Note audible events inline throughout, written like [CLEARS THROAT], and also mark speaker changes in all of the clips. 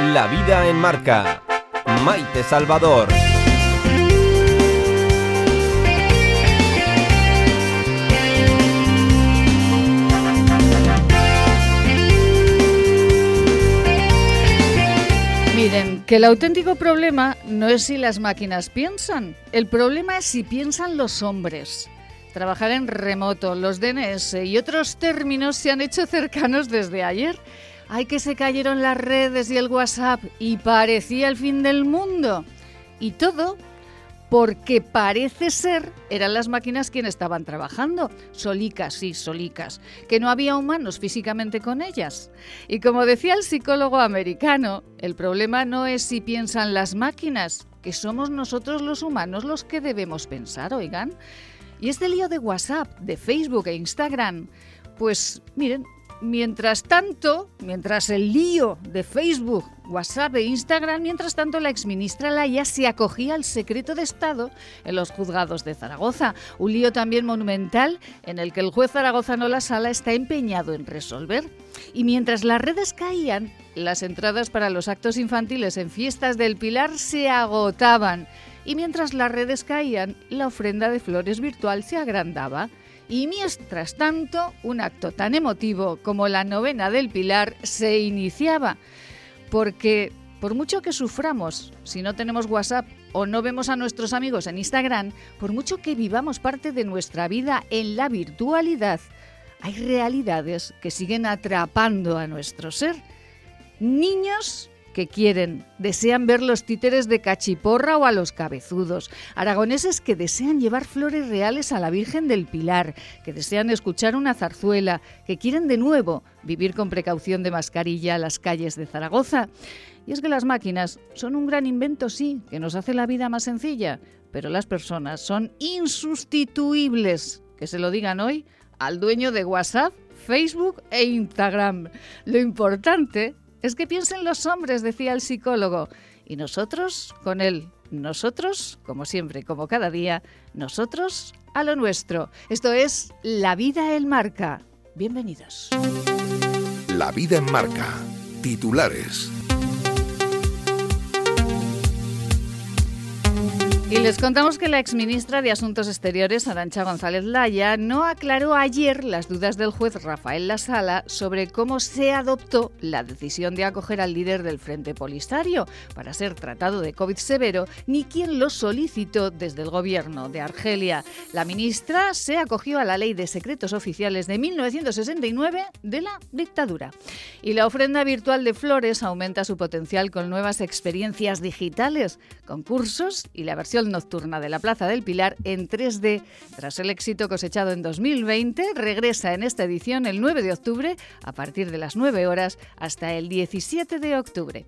Speaker 1: La vida en marca. Maite Salvador.
Speaker 2: Miren, que el auténtico problema no es si las máquinas piensan, el problema es si piensan los hombres. Trabajar en remoto, los DNS y otros términos se han hecho cercanos desde ayer. Hay que se cayeron las redes y el WhatsApp y parecía el fin del mundo. Y todo porque parece ser eran las máquinas quienes estaban trabajando, solicas, sí, solicas, que no había humanos físicamente con ellas. Y como decía el psicólogo americano, el problema no es si piensan las máquinas, que somos nosotros los humanos los que debemos pensar, oigan. Y este lío de WhatsApp, de Facebook e Instagram, pues miren, mientras tanto, mientras el lío de Facebook, WhatsApp e Instagram, mientras tanto la exministra Laya se acogía al secreto de Estado en los juzgados de Zaragoza. Un lío también monumental en el que el juez zaragozano La Sala está empeñado en resolver. Y mientras las redes caían, las entradas para los actos infantiles en fiestas del Pilar se agotaban y mientras las redes caían, la ofrenda de flores virtual se agrandaba. Y mientras tanto, un acto tan emotivo como la novena del Pilar se iniciaba. Porque por mucho que suframos, si no tenemos WhatsApp o no vemos a nuestros amigos en Instagram, por mucho que vivamos parte de nuestra vida en la virtualidad, hay realidades que siguen atrapando a nuestro ser. Niños que quieren, desean ver los títeres de cachiporra o a los cabezudos, aragoneses que desean llevar flores reales a la Virgen del Pilar, que desean escuchar una zarzuela, que quieren de nuevo vivir con precaución de mascarilla a las calles de Zaragoza. Y es que las máquinas son un gran invento, sí, que nos hace la vida más sencilla, pero las personas son insustituibles. Que se lo digan hoy al dueño de WhatsApp, Facebook e Instagram. Lo importante es que piensen los hombres, decía el psicólogo, y nosotros con él. Nosotros, como siempre, como cada día, nosotros a lo nuestro. Esto es La vida en marca. Bienvenidos.
Speaker 3: La vida en marca. Titulares.
Speaker 2: Y les contamos que la exministra de Asuntos Exteriores, Arancha González Laya, no aclaró ayer las dudas del juez Rafael Lasala sobre cómo se adoptó la decisión de acoger al líder del Frente Polisario para ser tratado de COVID severo, ni quién lo solicitó desde el gobierno de Argelia. La ministra se acogió a la Ley de Secretos Oficiales de 1969 de la dictadura. Y la ofrenda virtual de flores aumenta su potencial con nuevas experiencias digitales, concursos y la versión nocturna de la Plaza del Pilar en 3D. Tras el éxito cosechado en 2020, regresa en esta edición el 9 de octubre a partir de las 9 horas hasta el 17 de octubre.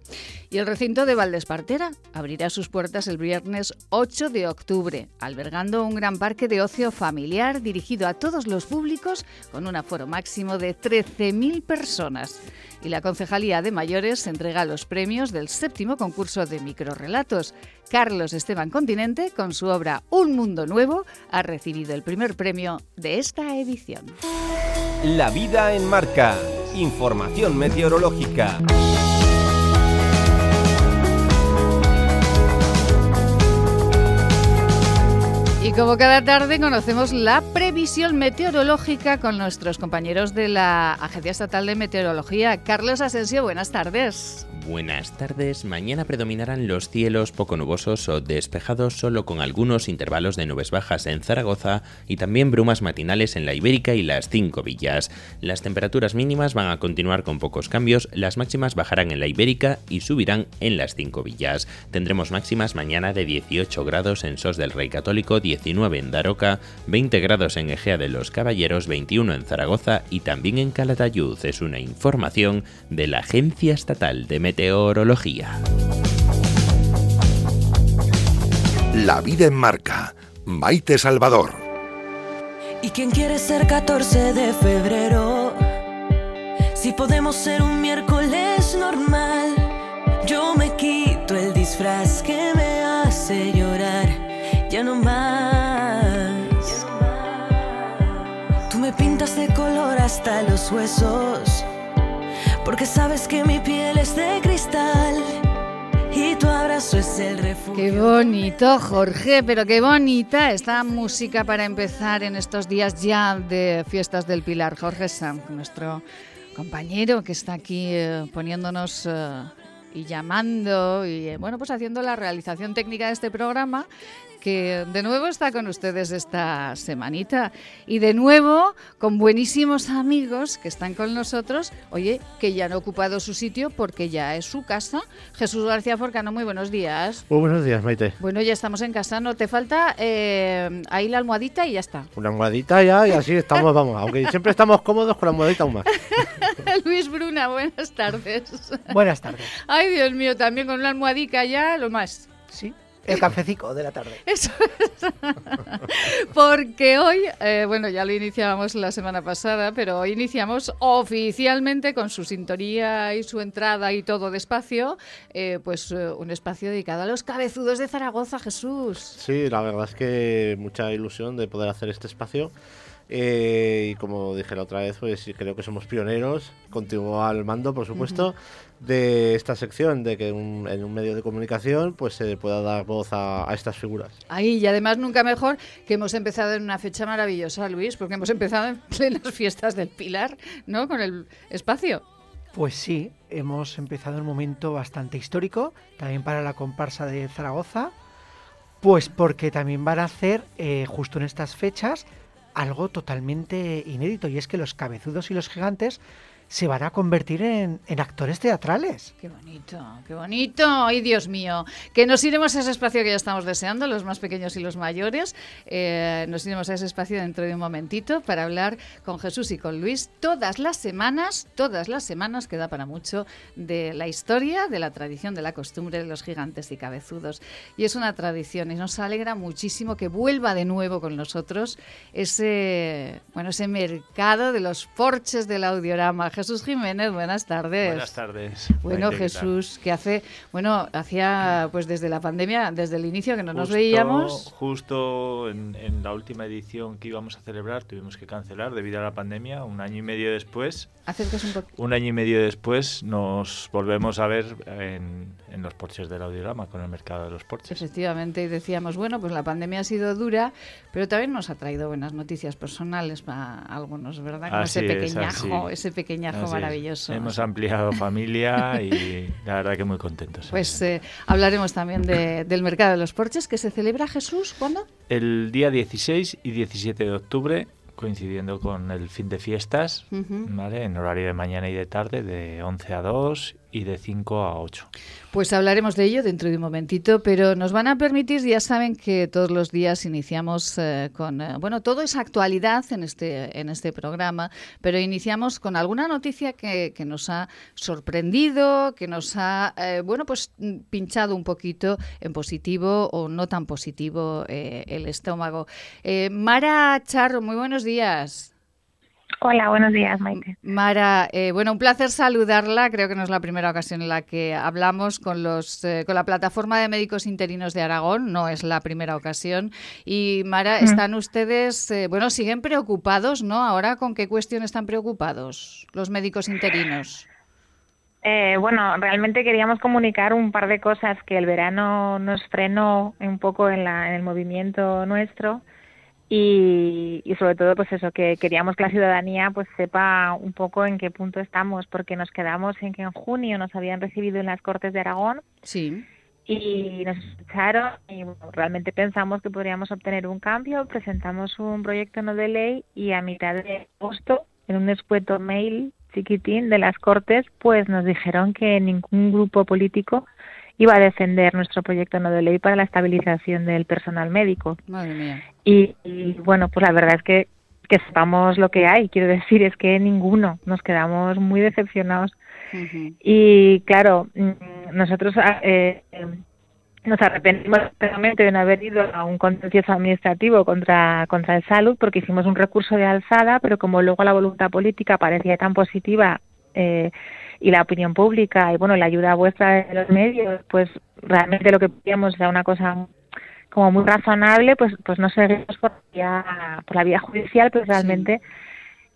Speaker 2: Y el recinto de Valdespartera abrirá sus puertas el viernes 8 de octubre, albergando un gran parque de ocio familiar dirigido a todos los públicos con un aforo máximo de 13.000 personas y la Concejalía de Mayores entrega los premios del séptimo concurso de microrelatos. Carlos Esteban Continente, con su obra Un Mundo Nuevo, ha recibido el primer premio de esta edición.
Speaker 1: La vida en marca. Información meteorológica.
Speaker 2: Y como cada tarde conocemos la previsión meteorológica con nuestros compañeros de la Agencia Estatal de Meteorología. Carlos Asensio, buenas tardes.
Speaker 4: Buenas tardes. Mañana predominarán los cielos poco nubosos o despejados solo con algunos intervalos de nubes bajas en Zaragoza y también brumas matinales en la Ibérica y las cinco villas. Las temperaturas mínimas van a continuar con pocos cambios, las máximas bajarán en la Ibérica y subirán en las cinco villas. Tendremos máximas mañana de 18 grados en Sos del Rey Católico, 19 en Daroca, 20 grados en Egea de los Caballeros, 21 en Zaragoza y también en Calatayud. Es una información de la Agencia Estatal de Meteorología.
Speaker 3: La vida en marca. Maite Salvador.
Speaker 5: ¿Y quién quiere ser 14 de febrero? Si podemos ser un miércoles normal, yo me quito el disfraz que huesos porque sabes que mi piel es de cristal es el refugio.
Speaker 2: Qué bonito, Jorge, pero qué bonita esta música para empezar en estos días ya de fiestas del Pilar. Jorge Sam, nuestro compañero que está aquí eh, poniéndonos eh, y llamando y eh, bueno, pues haciendo la realización técnica de este programa que de nuevo está con ustedes esta semanita y de nuevo con buenísimos amigos que están con nosotros, oye, que ya han ocupado su sitio porque ya es su casa. Jesús García Forcano, muy buenos días.
Speaker 6: Muy buenos días, Maite.
Speaker 2: Bueno, ya estamos en casa, no te falta eh, ahí la almohadita y ya está.
Speaker 6: Una almohadita ya y así estamos, vamos, aunque siempre estamos cómodos con la almohadita aún más. [LAUGHS]
Speaker 2: Luis Bruna, buenas tardes.
Speaker 7: Buenas tardes.
Speaker 2: Ay, Dios mío, también con una almohadica ya, lo más.
Speaker 7: Sí, el cafecico de la tarde. [LAUGHS]
Speaker 2: Eso es. Porque hoy, eh, bueno, ya lo iniciábamos la semana pasada, pero hoy iniciamos oficialmente con su sintonía y su entrada y todo despacio, eh, pues eh, un espacio dedicado a los cabezudos de Zaragoza, Jesús.
Speaker 6: Sí, la verdad es que mucha ilusión de poder hacer este espacio. Eh, y como dije la otra vez, pues creo que somos pioneros, continúo al mando, por supuesto, de esta sección, de que un- en un medio de comunicación pues se pueda dar voz a, a estas figuras.
Speaker 2: Ahí, y además nunca mejor que hemos empezado en una fecha maravillosa, Luis, porque hemos empezado en plenas [LAUGHS] fiestas del Pilar, ¿no? Con el espacio.
Speaker 7: Pues sí, hemos empezado un momento bastante histórico, también para la comparsa de Zaragoza, pues porque también van a hacer, eh, justo en estas fechas, algo totalmente inédito, y es que los cabezudos y los gigantes se van a convertir en, actores teatrales.
Speaker 2: Qué bonito, qué bonito. Ay, Dios mío. Que nos iremos a ese espacio que ya estamos deseando, los más pequeños y los mayores. Eh, nos iremos a ese espacio dentro de un momentito para hablar con Jesús y con Luis todas las semanas, todas las semanas, que da para mucho, de la historia, de la tradición, de la costumbre de los gigantes y cabezudos. Y es una tradición y nos alegra muchísimo que vuelva de nuevo con nosotros ese, bueno, ese mercado de los porches del audiorama. Jiménez, buenas tardes.
Speaker 8: Buenas tardes.
Speaker 2: Bueno,
Speaker 8: Maite, ¿qué?
Speaker 2: Jesús, que hace, bueno, hacía pues desde la pandemia, desde el inicio que no nos veíamos.
Speaker 8: Justo en, en la última edición que íbamos a celebrar tuvimos que cancelar debido a la pandemia. Un año y medio después,
Speaker 2: Acércase un poco.
Speaker 8: un año y medio después nos volvemos a ver en, en los porches del audiorama con el mercado de los porches.
Speaker 2: Efectivamente, y decíamos, bueno, pues la pandemia ha sido dura, pero también nos ha traído buenas noticias personales para algunos, ¿verdad? Como ese
Speaker 8: Así
Speaker 2: pequeñajo, ese pequeñajo
Speaker 8: Es.
Speaker 2: maravilloso.
Speaker 8: Hemos ampliado familia y la verdad que muy contentos.
Speaker 2: Pues eh, hablaremos también de- del mercado de los porches que se celebra Jesús, ¿cuándo?
Speaker 8: El día 16 y 17 de octubre, coincidiendo con el fin de fiestas, en horario de mañana y de tarde, de 11 a 2 y de 5 a 8.
Speaker 2: Pues hablaremos de ello dentro de un momentito, pero nos van a permitir, ya saben que todos los días iniciamos eh, con, eh, bueno, todo es actualidad en este, en este programa, pero iniciamos con alguna noticia que, nos ha sorprendido, que nos ha, eh, bueno, pues mm, pinchado un poquito en positivo o no tan positivo el estómago. Mara Charro, muy buenos días.
Speaker 9: Hola, buenos días, Maite.
Speaker 2: Mara, eh, bueno, un placer saludarla. Creo que no es la primera ocasión en la que hablamos con los eh, con la plataforma de médicos interinos de Aragón. No es la primera ocasión. Y Mara, están ustedes, eh, bueno, siguen preocupados, ¿no? Ahora, ¿con qué cuestión están preocupados los médicos interinos?
Speaker 9: Eh, bueno, realmente queríamos comunicar un par de cosas que el verano nos frenó un poco en, la, en el movimiento nuestro y, y sobre todo pues eso que queríamos que la ciudadanía pues sepa un poco en qué punto estamos porque nos quedamos en que en junio nos habían recibido en las Cortes de Aragón
Speaker 2: Sí.
Speaker 9: y nos escucharon y bueno, realmente pensamos que podríamos obtener un cambio, presentamos un proyecto no de ley y a mitad de agosto, en un escueto mail chiquitín de las Cortes, pues nos dijeron que ningún grupo político iba a defender nuestro proyecto no de ley para la estabilización del personal médico.
Speaker 2: Madre mía.
Speaker 9: Y, y, bueno, pues la verdad es que que sepamos lo que hay, quiero decir, es que ninguno, nos quedamos muy decepcionados y claro, mm, nosotros eh, eh, nos arrepentimos especialmente de no haber ido a un contencioso administrativo contra, contra el salud porque hicimos un recurso de alzada, pero como luego la voluntad política parecía tan positiva eh, y la opinión pública y bueno, la ayuda vuestra de los medios, pues realmente lo que pedíamos era una cosa como muy razonable, pues pues no seguimos por la vía, por la vía judicial, pues realmente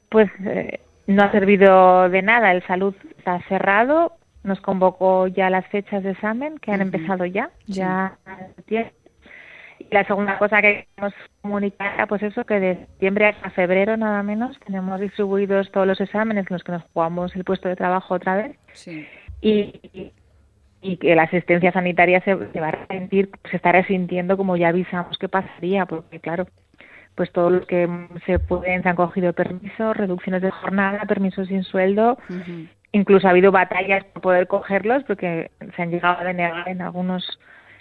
Speaker 9: pues eh, no ha servido de nada. El salud está cerrado, nos convocó ya las fechas de examen, que han empezado ya, ya la segunda cosa que queremos comunicar, pues eso, que de septiembre hasta febrero nada menos tenemos distribuidos todos los exámenes en los que nos jugamos el puesto de trabajo otra vez. Y, y que la asistencia sanitaria se, va a resentir, se está resintiendo como ya avisamos que pasaría, porque claro, pues todos los que se pueden se han cogido permisos, reducciones de jornada, permisos sin sueldo, incluso ha habido batallas por poder cogerlos porque se han llegado a denegar en algunos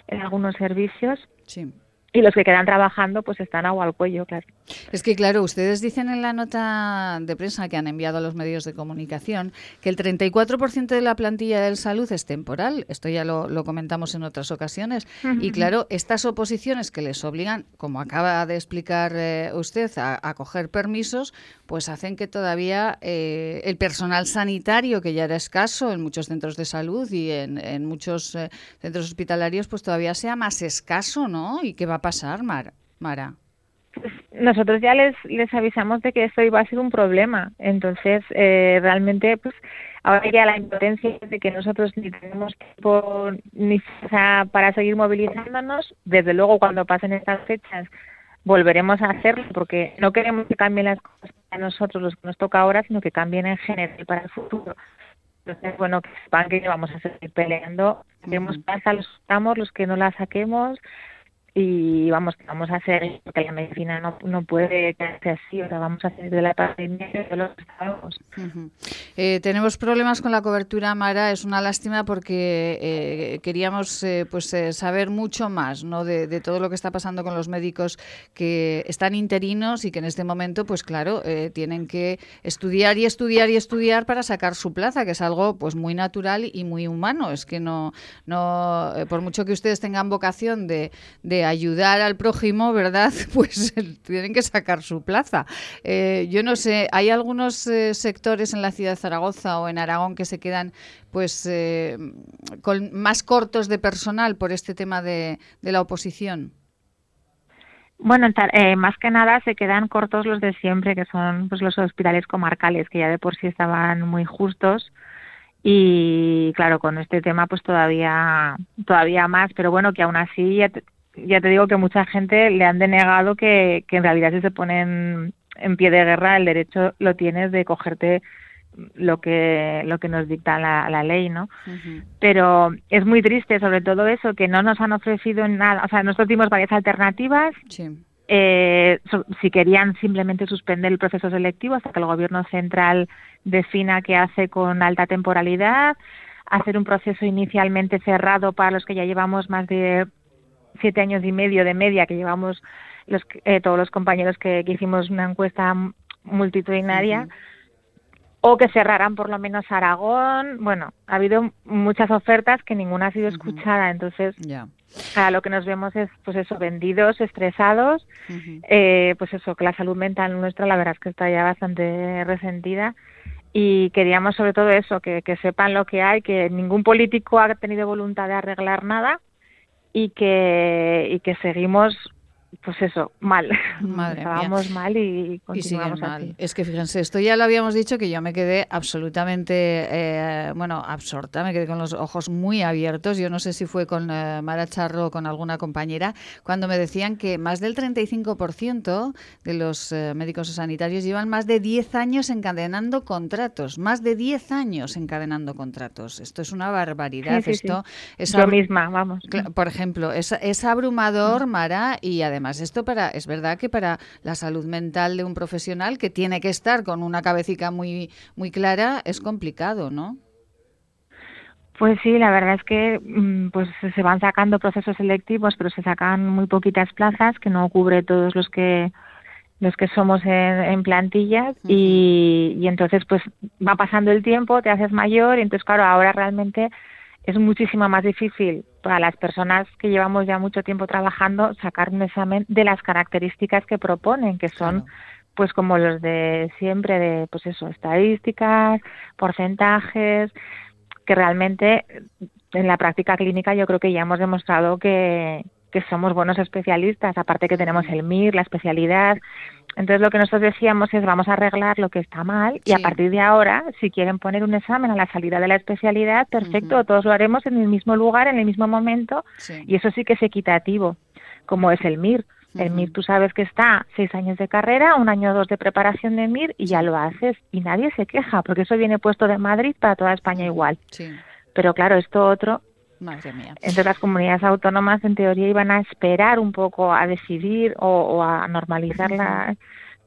Speaker 9: en algunos servicios. Sí y los que quedan trabajando pues están agua al cuello, claro.
Speaker 2: Es que claro, ustedes dicen en la nota de prensa que han enviado a los medios de comunicación que el 34% de la plantilla del salud es temporal, esto ya lo, comentamos en otras ocasiones, y claro, estas oposiciones que les obligan, como acaba de explicar eh, usted, a, coger permisos, pues hacen que todavía eh, el personal sanitario, que ya era escaso en muchos centros de salud y en, muchos eh, centros hospitalarios, pues todavía sea más escaso, ¿no? Y que va a pasar, Mara?
Speaker 9: Pues nosotros ya les, les avisamos de que esto iba a ser un problema. Entonces, eh, realmente, pues ahora ya la impotencia de que nosotros ni tenemos tiempo ni para seguir movilizándonos. Desde luego, cuando pasen estas fechas, volveremos a hacerlo porque no queremos que cambien las cosas para nosotros, los que nos toca ahora, sino que cambien en general para el futuro. Entonces, bueno, que sepan que vamos a seguir peleando. Queremos plaza, los estamos, los que no la saquemos, y vamos vamos a hacer porque la medicina no, no puede quedarse así o sea vamos a hacer de la pandemia de los estados
Speaker 2: eh, tenemos problemas con la cobertura Mara es una lástima porque eh, queríamos eh, pues saber mucho más no de, de, todo lo que está pasando con los médicos que están interinos y que en este momento pues claro tienen que estudiar y estudiar y estudiar para sacar su plaza que es algo pues muy natural y muy humano. Es que no no por mucho que ustedes tengan vocación de, de ayudar al prójimo, ¿verdad? [LAUGHS] Pues tienen que sacar su plaza. Eh, yo no sé, hay algunos eh, sectores en la ciudad de Zaragoza o en Aragón que se quedan pues eh, con más cortos de personal por este tema de, la oposición.
Speaker 9: Bueno, más que nada se quedan cortos los de siempre, que son pues los hospitales comarcales, que ya de por sí estaban muy justos y claro con este tema pues todavía todavía más pero bueno que aún así ya ya te digo que mucha gente le han denegado que, que en realidad si se ponen en pie de guerra el derecho lo tienes de cogerte lo que lo que nos dicta la, la ley, ¿no? Pero es muy triste, sobre todo eso, que no nos han ofrecido nada. O sea, nosotros dimos varias alternativas. Eh, si querían simplemente suspender el proceso selectivo hasta que el gobierno central defina qué hace con alta temporalidad, hacer un proceso inicialmente cerrado para los que ya llevamos más de siete años y medio de media que llevamos los, eh, todos los compañeros que, hicimos una encuesta multitudinaria, o que cerraran por lo menos Aragón. Bueno, ha habido muchas ofertas que ninguna ha sido escuchada, entonces a lo que nos vemos es, pues eso, vendidos, estresados, eh, pues eso, que la salud mental nuestra la verdad es que está ya bastante resentida. Y queríamos sobre todo eso, que, que sepan lo que hay, que ningún político ha tenido voluntad de arreglar nada y que, y que seguimos pues eso, mal. Madre Estábamos mal y continuamos mal.
Speaker 2: Es que fíjense, esto ya lo habíamos dicho que yo me quedé absolutamente, eh, bueno, absorta, me quedé con los ojos muy abiertos. Yo no sé si fue con eh, Mara Charro o con alguna compañera, cuando me decían que más del 35% de los eh, médicos sanitarios llevan más de 10 años encadenando contratos, más de 10 años encadenando contratos. Esto es una barbaridad. esto
Speaker 9: Es lo misma, vamos.
Speaker 2: Por ejemplo, es, es abrumador, Mara, y además además esto para es verdad que para la salud mental de un profesional que tiene que estar con una cabecita muy muy clara es complicado, ¿no?
Speaker 9: Pues sí, la verdad es que mm, pues se van sacando procesos selectivos, pero se sacan muy poquitas plazas que no cubre todos los que los que somos en, plantillas y, y, entonces pues va pasando el tiempo, te haces mayor y entonces claro, ahora realmente es muchísimo más difícil para las personas que llevamos ya mucho tiempo trabajando sacar un examen de las características que proponen, que son pues como los de siempre de pues eso, estadísticas, porcentajes, que realmente en la práctica clínica yo creo que ya hemos demostrado que, que somos buenos especialistas, aparte que tenemos el MIR, la especialidad, Entonces lo que nosotros decíamos es vamos a arreglar lo que está mal y a partir de ahora, si quieren poner un examen a la salida de la especialidad, perfecto, todos lo haremos en el mismo lugar, en el mismo momento
Speaker 2: Sí.
Speaker 9: y eso sí que es equitativo, como es el MIR. El MIR tú sabes que está seis años de carrera, un año o dos de preparación de MIR y ya lo haces y nadie se queja porque eso viene puesto de Madrid para toda España igual.
Speaker 2: Sí,
Speaker 9: Pero claro, esto otro
Speaker 2: madre mía.
Speaker 9: entonces las comunidades autónomas en teoría iban a esperar un poco a decidir o, o a normalizarla,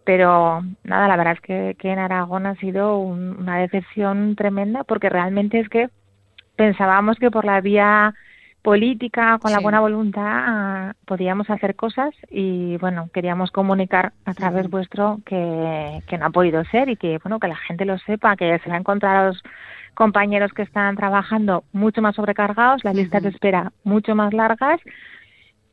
Speaker 9: pero nada, la verdad es que, que en Aragón ha sido un- una decepción tremenda porque realmente es que pensábamos que por la vía política, con la buena voluntad, podíamos hacer cosas y bueno, queríamos comunicar a través vuestro que, que no ha podido ser y que bueno, que la gente lo sepa, que se va a encontrar a los compañeros que están trabajando mucho más sobrecargados, las listas de espera mucho más largas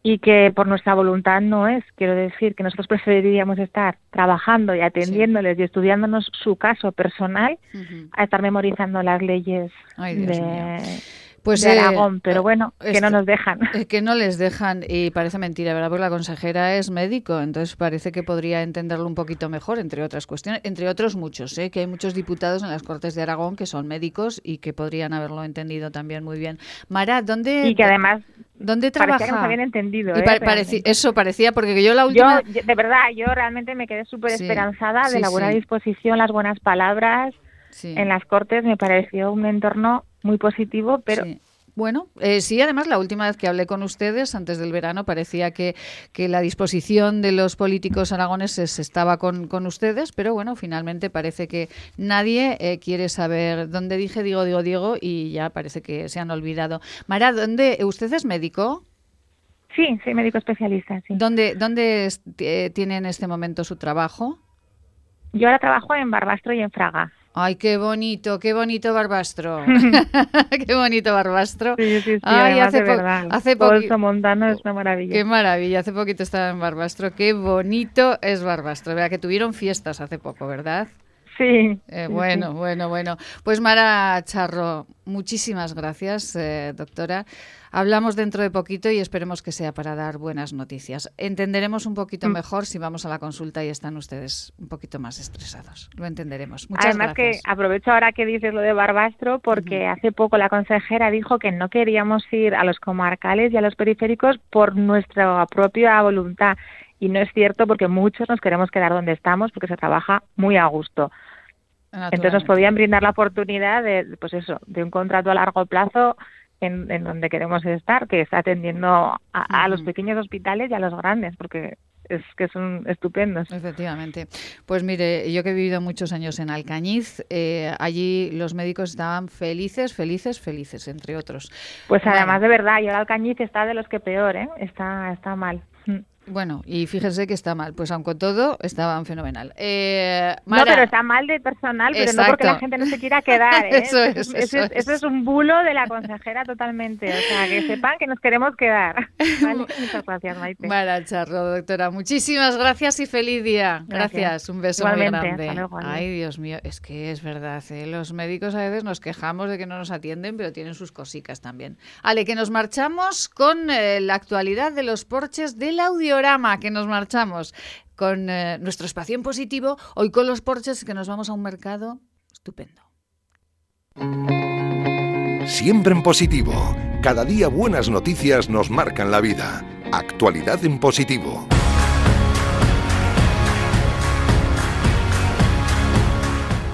Speaker 9: y que por nuestra voluntad no es. Quiero decir que nosotros preferiríamos estar trabajando y atendiéndoles y estudiándonos su caso personal a estar memorizando las leyes
Speaker 2: Ay,
Speaker 9: de.
Speaker 2: Pues,
Speaker 9: de
Speaker 2: eh,
Speaker 9: Aragón. Pero bueno, que
Speaker 2: esto-
Speaker 9: no nos dejan.
Speaker 2: Eh, Que no les dejan, y parece mentira, ¿verdad? Porque la consejera es médico, entonces parece que podría entenderlo un poquito mejor, entre otras cuestiones, entre otros muchos, ¿eh? que hay muchos diputados en las Cortes de Aragón que son médicos y que podrían haberlo entendido también muy bien. Mara, ¿dónde,
Speaker 9: Y que además
Speaker 2: ¿dónde
Speaker 9: parecía
Speaker 2: trabaja?
Speaker 9: que nos habían entendido.
Speaker 2: Y
Speaker 9: ¿eh?
Speaker 2: pa-
Speaker 9: Realmente.
Speaker 2: pareci- eso parecía, porque yo la última...
Speaker 9: Yo, yo- de verdad, yo realmente me quedé súper
Speaker 2: Sí,
Speaker 9: esperanzada de
Speaker 2: sí,
Speaker 9: la buena
Speaker 2: sí.
Speaker 9: disposición, las buenas palabras.
Speaker 2: Sí.
Speaker 9: En las Cortes me pareció un entorno muy positivo, pero
Speaker 2: Sí. Bueno, eh, sí, además la última vez que hablé con ustedes, antes del verano, parecía que, que la disposición de los políticos aragoneses estaba con, con ustedes, pero bueno, finalmente parece que nadie eh, quiere saber dónde dije, digo, digo, digo, y ya parece que se han olvidado. Mara, ¿dónde, ¿usted es médico?
Speaker 9: sí, soy médico especialista. Sí.
Speaker 2: ¿Dónde, dónde eh, tiene en este momento su trabajo?
Speaker 9: Yo ahora trabajo en Barbastro y en Fraga.
Speaker 2: Ay, qué bonito, qué bonito Barbastro. [LAUGHS] [LAUGHS] qué bonito Barbastro.
Speaker 9: Sí, sí, sí,
Speaker 2: Ay, hace po- hace
Speaker 9: Todo el Somontano es una maravilla.
Speaker 2: Qué maravilla, hace poquito estaba en Barbastro, qué bonito es Barbastro, Vea que tuvieron fiestas hace poco, ¿verdad?
Speaker 9: Sí.
Speaker 2: Eh, bueno, bueno, bueno. Pues Mara Charro, muchísimas gracias, eh, doctora. Hablamos dentro de poquito y esperemos que sea para dar buenas noticias. Entenderemos un poquito
Speaker 9: Mm.
Speaker 2: mejor si vamos a la consulta y están ustedes un poquito más estresados. Lo entenderemos. Muchas
Speaker 9: Además
Speaker 2: gracias.
Speaker 9: que aprovecho ahora que dices lo de Barbastro porque hace poco la consejera dijo que no queríamos ir a los comarcales y a los periféricos por nuestra propia voluntad y no es cierto porque muchos nos queremos quedar donde estamos porque se trabaja muy a gusto. Entonces nos podían brindar la oportunidad de, pues eso, de un contrato a largo plazo en, en donde queremos estar, que está atendiendo a, a los pequeños hospitales y a los grandes, porque es que son estupendos.
Speaker 2: Efectivamente. Pues mire, yo que he vivido muchos años en Alcañiz, eh, allí los médicos estaban felices, felices, felices, entre otros.
Speaker 9: Pues
Speaker 2: Bueno.
Speaker 9: además de verdad, y ahora Alcañiz está de los que peor, ¿eh? Está, está mal.
Speaker 2: Bueno, y fíjense que está mal, pues aun con todo estaban fenomenal. Eh,
Speaker 9: No,
Speaker 2: Mara,
Speaker 9: pero está mal de personal, pero no porque la
Speaker 2: Exacto.
Speaker 9: gente no se quiera quedar, [LAUGHS] ¿eh?
Speaker 2: Eso es,
Speaker 9: eso,
Speaker 2: eso
Speaker 9: es, eso
Speaker 2: es.
Speaker 9: un bulo de la consejera totalmente. O sea, que sepan que nos queremos quedar. [LAUGHS] Vale, muchas gracias, Maite.
Speaker 2: Mara Charro, doctora, muchísimas gracias y feliz día. Gracias,
Speaker 9: Gracias.
Speaker 2: un beso
Speaker 9: Igualmente,
Speaker 2: muy grande.
Speaker 9: luego.
Speaker 2: Ay, Dios mío, es que es verdad, ¿eh? los médicos a veces nos quejamos de que no nos atienden, pero tienen sus cosicas también. Ale, que nos marchamos con eh, la actualidad de los porches del que nos marchamos con eh, nuestro espacio en positivo, hoy con los porches que nos vamos a un mercado estupendo.
Speaker 3: Siempre en positivo. Cada día buenas noticias nos marcan la vida. Actualidad en positivo.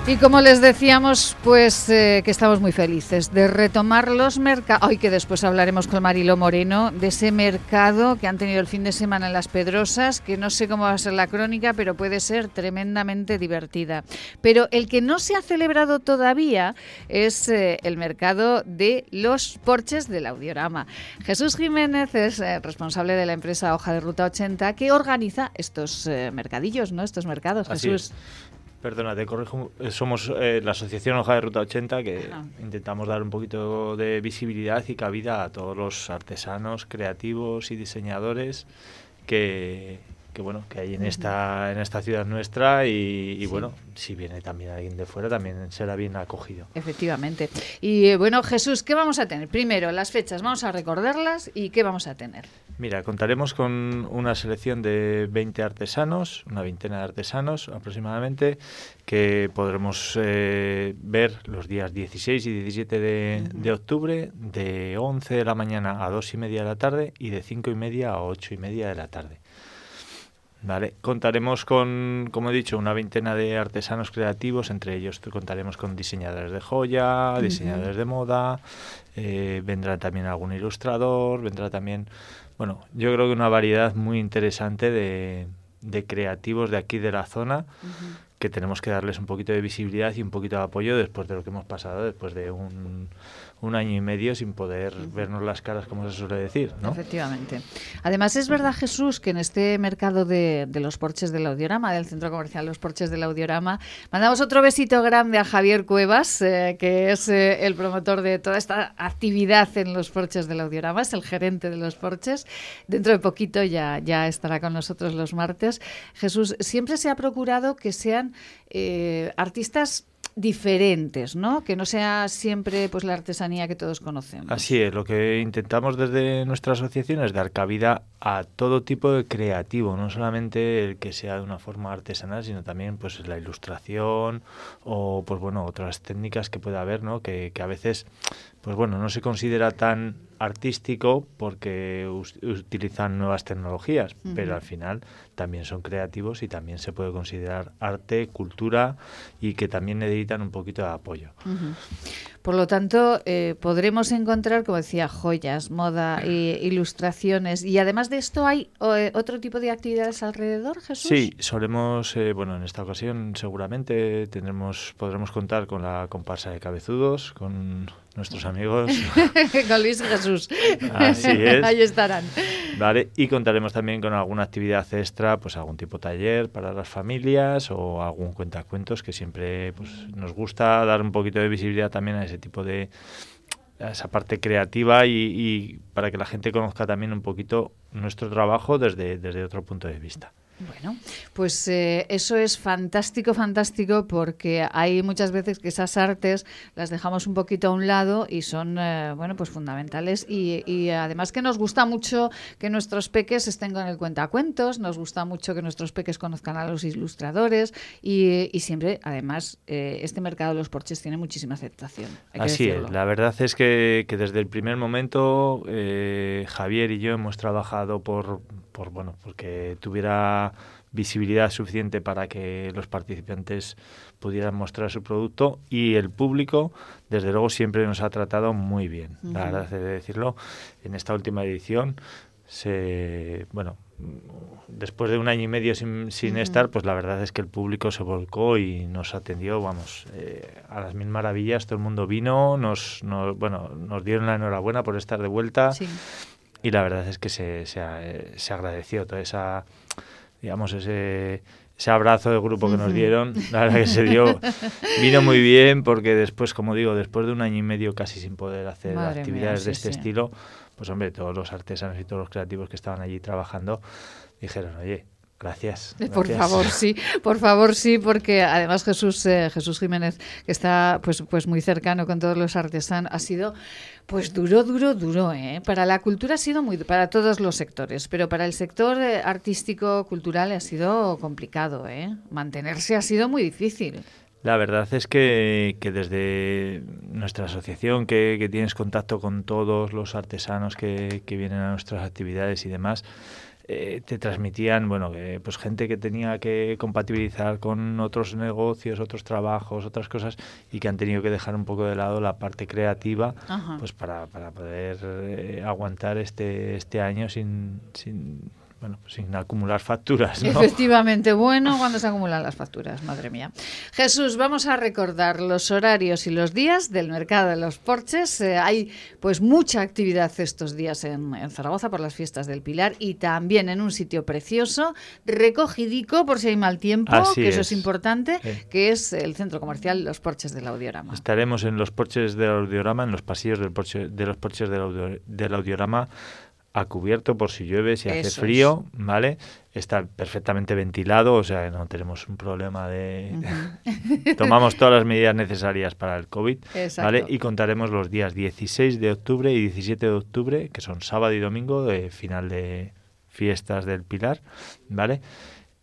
Speaker 2: Y como les decíamos, pues eh, que estamos muy felices de retomar los mercados. Ay, que después hablaremos con Marilo Moreno de ese mercado que han tenido el fin de semana en Las Pedrosas, que no sé cómo va a ser la crónica, pero puede ser tremendamente divertida. Pero el que no se ha celebrado todavía es eh, el mercado de los porches del Audiorama. Jesús Jiménez es eh, responsable de la empresa Hoja de Ruta 80 que organiza estos mercadillos, ¿no? Estos mercados.
Speaker 8: Así
Speaker 2: Jesús.
Speaker 8: es. Perdona, te corrijo. eh, Somos eh, la Asociación Hoja de Ruta 80 que
Speaker 2: Ajá.
Speaker 8: intentamos dar un poquito de visibilidad y cabida a todos los artesanos, creativos y diseñadores que, que bueno que hay en esta en esta ciudad nuestra y, bueno si viene también alguien de fuera también será bien acogido.
Speaker 2: Efectivamente. Y eh, bueno Jesús qué vamos a tener primero las fechas vamos a recordarlas y qué vamos a tener
Speaker 8: mira contaremos con una selección de 20 artesanos una veintena de artesanos aproximadamente que podremos eh, ver los días 16 y 17 de, de octubre de 11 de la mañana a 2 y media de la tarde y de 5 y media a 8 y media de la tarde Vale, contaremos con, como he dicho, una veintena de artesanos creativos, entre ellos contaremos con diseñadores de joya, diseñadores de moda, eh, vendrá también algún ilustrador, vendrá también, bueno, yo creo que una variedad muy interesante de, de creativos de aquí de la zona que tenemos que darles un poquito de visibilidad y un poquito de apoyo después de lo que hemos pasado, después de un, un año y medio sin poder vernos las caras, como se suele decir. ¿no?
Speaker 2: Efectivamente. Además, es verdad, Jesús, que en este mercado de, los porches del Audiorama, del centro comercial Los Porches del Audiorama, mandamos otro besito grande a Javier Cuevas, eh, que es eh, el promotor de toda esta actividad en los porches del Audiorama, es el gerente de los porches. Dentro de poquito ya, ya estará con nosotros los martes. Jesús, siempre se ha procurado que sean eh, artistas diferentes, ¿no? Que no sea siempre pues la artesanía que todos conocemos.
Speaker 8: Así es, lo que intentamos desde nuestra asociación es dar cabida a todo tipo de creativo, no solamente el que sea de una forma artesanal, sino también pues la ilustración o pues bueno, otras técnicas que pueda haber, ¿no? Que, que a veces pues bueno, no se considera tan artístico porque utilizan nuevas tecnologías, pero al final también son creativos y también se puede considerar arte, cultura y que también necesitan un poquito de apoyo.
Speaker 2: Por lo tanto, eh, podremos encontrar, como decía, joyas, moda, e [CLEARS THROAT] ilustraciones y además de esto hay eh, otro tipo de actividades alrededor, Jesús.
Speaker 8: Sí, solemos, eh, bueno, en esta ocasión seguramente tendremos, podremos contar con la comparsa de cabezudos, con nuestros amigos. [LAUGHS]
Speaker 2: con Luis Jesús.
Speaker 8: Así es.
Speaker 2: Ahí estarán.
Speaker 8: Vale, y contaremos también con alguna actividad extra, pues algún tipo de taller para las familias o algún cuentacuentos que siempre pues, nos gusta dar un poquito de visibilidad también a ese tipo de esa parte creativa y, para que la gente conozca también un poquito nuestro trabajo desde, desde otro punto de vista.
Speaker 2: Bueno, pues eh, eso es fantástico, fantástico, porque hay muchas veces que esas artes las dejamos un poquito a un lado y son, eh, bueno, pues fundamentales. Y, además que nos gusta mucho que nuestros peques estén con el cuentacuentos, nos gusta mucho que nuestros peques conozcan a los ilustradores y, siempre, además, eh, este mercado de los porches tiene muchísima aceptación.
Speaker 8: Así es, la verdad es que, que desde el primer momento Javier y yo hemos trabajado por por bueno, porque tuviera visibilidad suficiente para que los participantes pudieran mostrar su producto y el público, desde luego, siempre nos ha tratado muy bien. La verdad de decirlo, en esta última edición se, bueno, después de un año y medio sin, sin estar, pues la verdad es que el público se volcó y nos atendió, vamos, eh, a las mil maravillas. Todo el mundo vino, nos, nos, bueno, nos dieron la enhorabuena por estar de vuelta. Sí y la verdad es que se, se, se agradeció toda esa, digamos, ese, ese abrazo de grupo que nos dieron, la verdad que se dio, [LAUGHS] vino muy bien porque después, como digo, después de un año y medio casi sin poder hacer actividades de este estilo, pues hombre, todos los artesanos y todos los creativos que estaban allí trabajando dijeron, oye, Gracias,
Speaker 2: Por favor, sí, por favor, sí, porque además Jesús eh, Jesús Jiménez, que está pues pues muy cercano con todos los artesanos, ha sido pues duro, duro, duro. ¿eh? Para la cultura ha sido muy, para todos los sectores, pero para el sector eh, artístico cultural ha sido complicado. ¿eh? Mantenerse ha sido muy difícil.
Speaker 8: La verdad es que, que desde nuestra asociación, que, que, tienes contacto con todos los artesanos que, que vienen a nuestras actividades y demás, eh, te transmitían, bueno, pues gente que tenía que compatibilizar con otros negocios, otros trabajos, otras cosas y que han tenido que dejar un poco de lado la parte creativa, pues para, para poder eh, aguantar este, este año sin, sin bueno, sin acumular facturas.
Speaker 2: Efectivamente, bueno cuando se acumulan las facturas, madre mía. Jesús, vamos a recordar los horarios y los días del mercado de los porches. Eh, hay pues mucha actividad estos días en, Zaragoza por las fiestas del Pilar y también en un sitio precioso, recogidico por si hay mal tiempo, que eso es importante, que es el centro comercial Los Porches del Audiorama.
Speaker 8: Estaremos en los porches del Audiorama, en los pasillos del porche, de los porches del, del Audiorama a cubierto por si llueve, si hace
Speaker 2: es.
Speaker 8: frío, ¿vale? Está perfectamente ventilado, o sea, no tenemos un problema de... [LAUGHS] Tomamos todas las medidas necesarias para el COVID,
Speaker 2: Exacto.
Speaker 8: ¿vale? Y contaremos los días 16 de octubre y 17 de octubre, que son sábado y domingo, de final de fiestas del Pilar, ¿vale?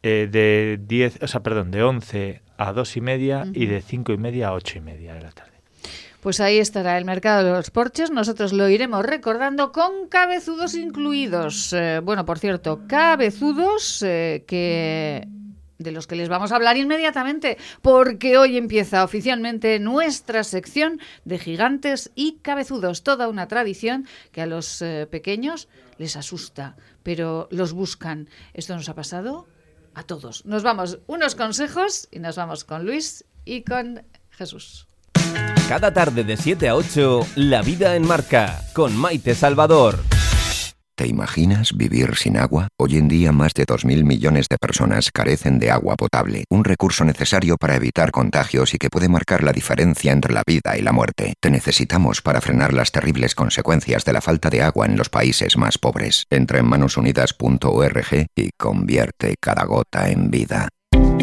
Speaker 8: Eh, de 10, o sea, perdón, de 11 a 2 y media y de 5 y media a 8 y media de la tarde.
Speaker 2: Pues ahí estará el mercado de los porches. Nosotros lo iremos recordando con cabezudos incluidos. Eh, bueno, por cierto, cabezudos eh, que de los que les vamos a hablar inmediatamente, porque hoy empieza oficialmente nuestra sección de gigantes y cabezudos, toda una tradición que a los eh, pequeños les asusta, pero los buscan. Esto nos ha pasado a todos. Nos vamos unos consejos y nos vamos con Luis y con Jesús.
Speaker 1: Cada tarde de 7 a 8, La vida en marca, con Maite Salvador.
Speaker 10: ¿Te imaginas vivir sin agua? Hoy en día más de 2.000 millones de personas carecen de agua potable, un recurso necesario para evitar contagios y que puede marcar la diferencia entre la vida y la muerte. Te necesitamos para frenar las terribles consecuencias de la falta de agua en los países más pobres. Entra en manosunidas.org y convierte cada gota en vida.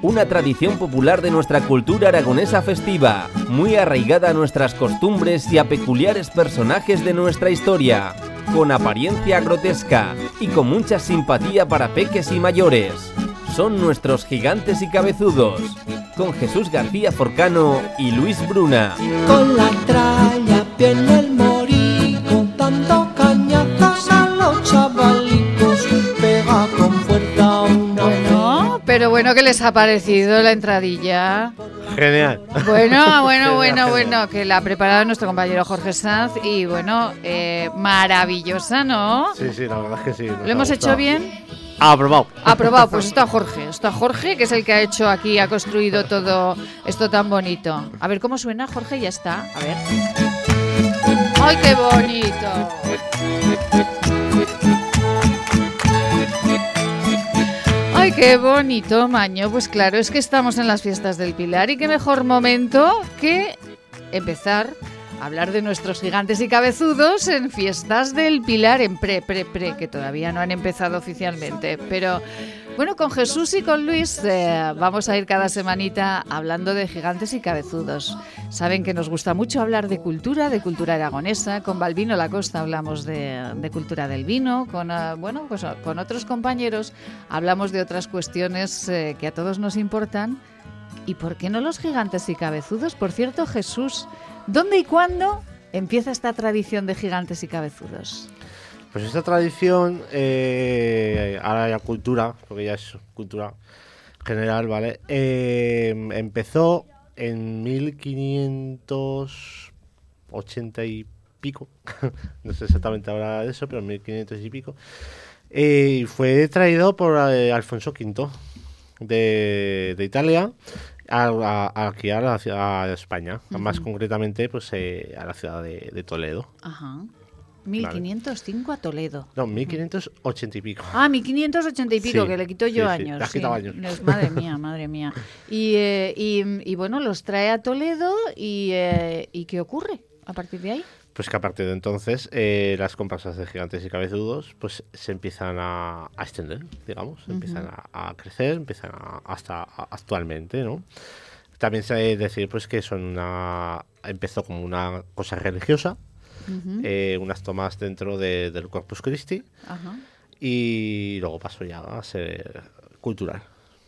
Speaker 1: Una tradición popular de nuestra cultura aragonesa festiva, muy arraigada a nuestras costumbres y a peculiares personajes de nuestra historia, con apariencia grotesca y con mucha simpatía para peques y mayores. Son nuestros gigantes y cabezudos, con Jesús García Forcano y Luis Bruna.
Speaker 11: Con la tralla
Speaker 2: pero bueno, ¿qué les ha parecido la entradilla?
Speaker 6: Genial.
Speaker 2: Bueno, [LAUGHS] bueno, bueno, bueno, que la ha preparado nuestro compañero Jorge Sanz y bueno, eh, maravillosa, ¿no?
Speaker 6: Sí, sí, la verdad es que sí.
Speaker 2: ¿Lo hemos hecho bien?
Speaker 6: Aprobado.
Speaker 2: Aprobado, pues está Jorge, está Jorge, que es el que ha hecho aquí, ha construido todo esto tan bonito. A ver cómo suena, Jorge, ya está, a ver. ¡Ay, qué bonito! ¡Ay, qué bonito, Maño! Pues claro, es que estamos en las fiestas del Pilar y qué mejor momento que empezar a hablar de nuestros gigantes y cabezudos en fiestas del Pilar, en pre, pre, pre, que todavía no han empezado oficialmente. Pero bueno, con Jesús y con Luis eh, vamos a ir cada semanita hablando de gigantes y cabezudos. Saben que nos gusta mucho hablar de cultura, de cultura aragonesa. Con Balbino Lacosta hablamos de, cultura del vino. Con, eh, bueno, pues eh, con otros compañeros hablamos de otras cuestiones que a todos nos importan. ¿Y por qué no los gigantes y cabezudos? Por cierto, Jesús, ¿dónde y cuándo empieza esta tradición de gigantes y cabezudos?
Speaker 6: Pues esta tradición, eh, ahora ya cultura, porque ya es cultura general, ¿vale? Eh, empezó en 1580 y pico, [LAUGHS] no sé exactamente ahora de eso, pero en 1500 y pico. Eh, y fue traído por eh, Alfonso V de, de Italia a, a- aquí a la ciudad de España, más concretamente pues eh, a la ciudad de, de Toledo.
Speaker 2: Ajá. 1505 a Toledo.
Speaker 6: No, 1580 y pico.
Speaker 2: Ah, 1580 y pico,
Speaker 6: Sí,
Speaker 2: que le quito yo
Speaker 6: sí,
Speaker 2: años. sí.
Speaker 6: quitado años.
Speaker 2: Es- madre mía, [LAUGHS] madre mía. Y, eh, y, y bueno, los trae a Toledo y, eh, ¿y qué ocurre a partir de ahí?
Speaker 6: Pues que a partir de entonces eh, las comparsas de gigantes y cabezudos pues se empiezan a, a extender, digamos,
Speaker 2: Ujú.
Speaker 6: empiezan a, a crecer, empiezan a- hasta actualmente, ¿no? También se debe decir pues que son una empezó como una cosa religiosa, Eh, unas tomas dentro de- del Corpus Christi
Speaker 2: Ajá.
Speaker 6: y luego pasó ya a ser cultural.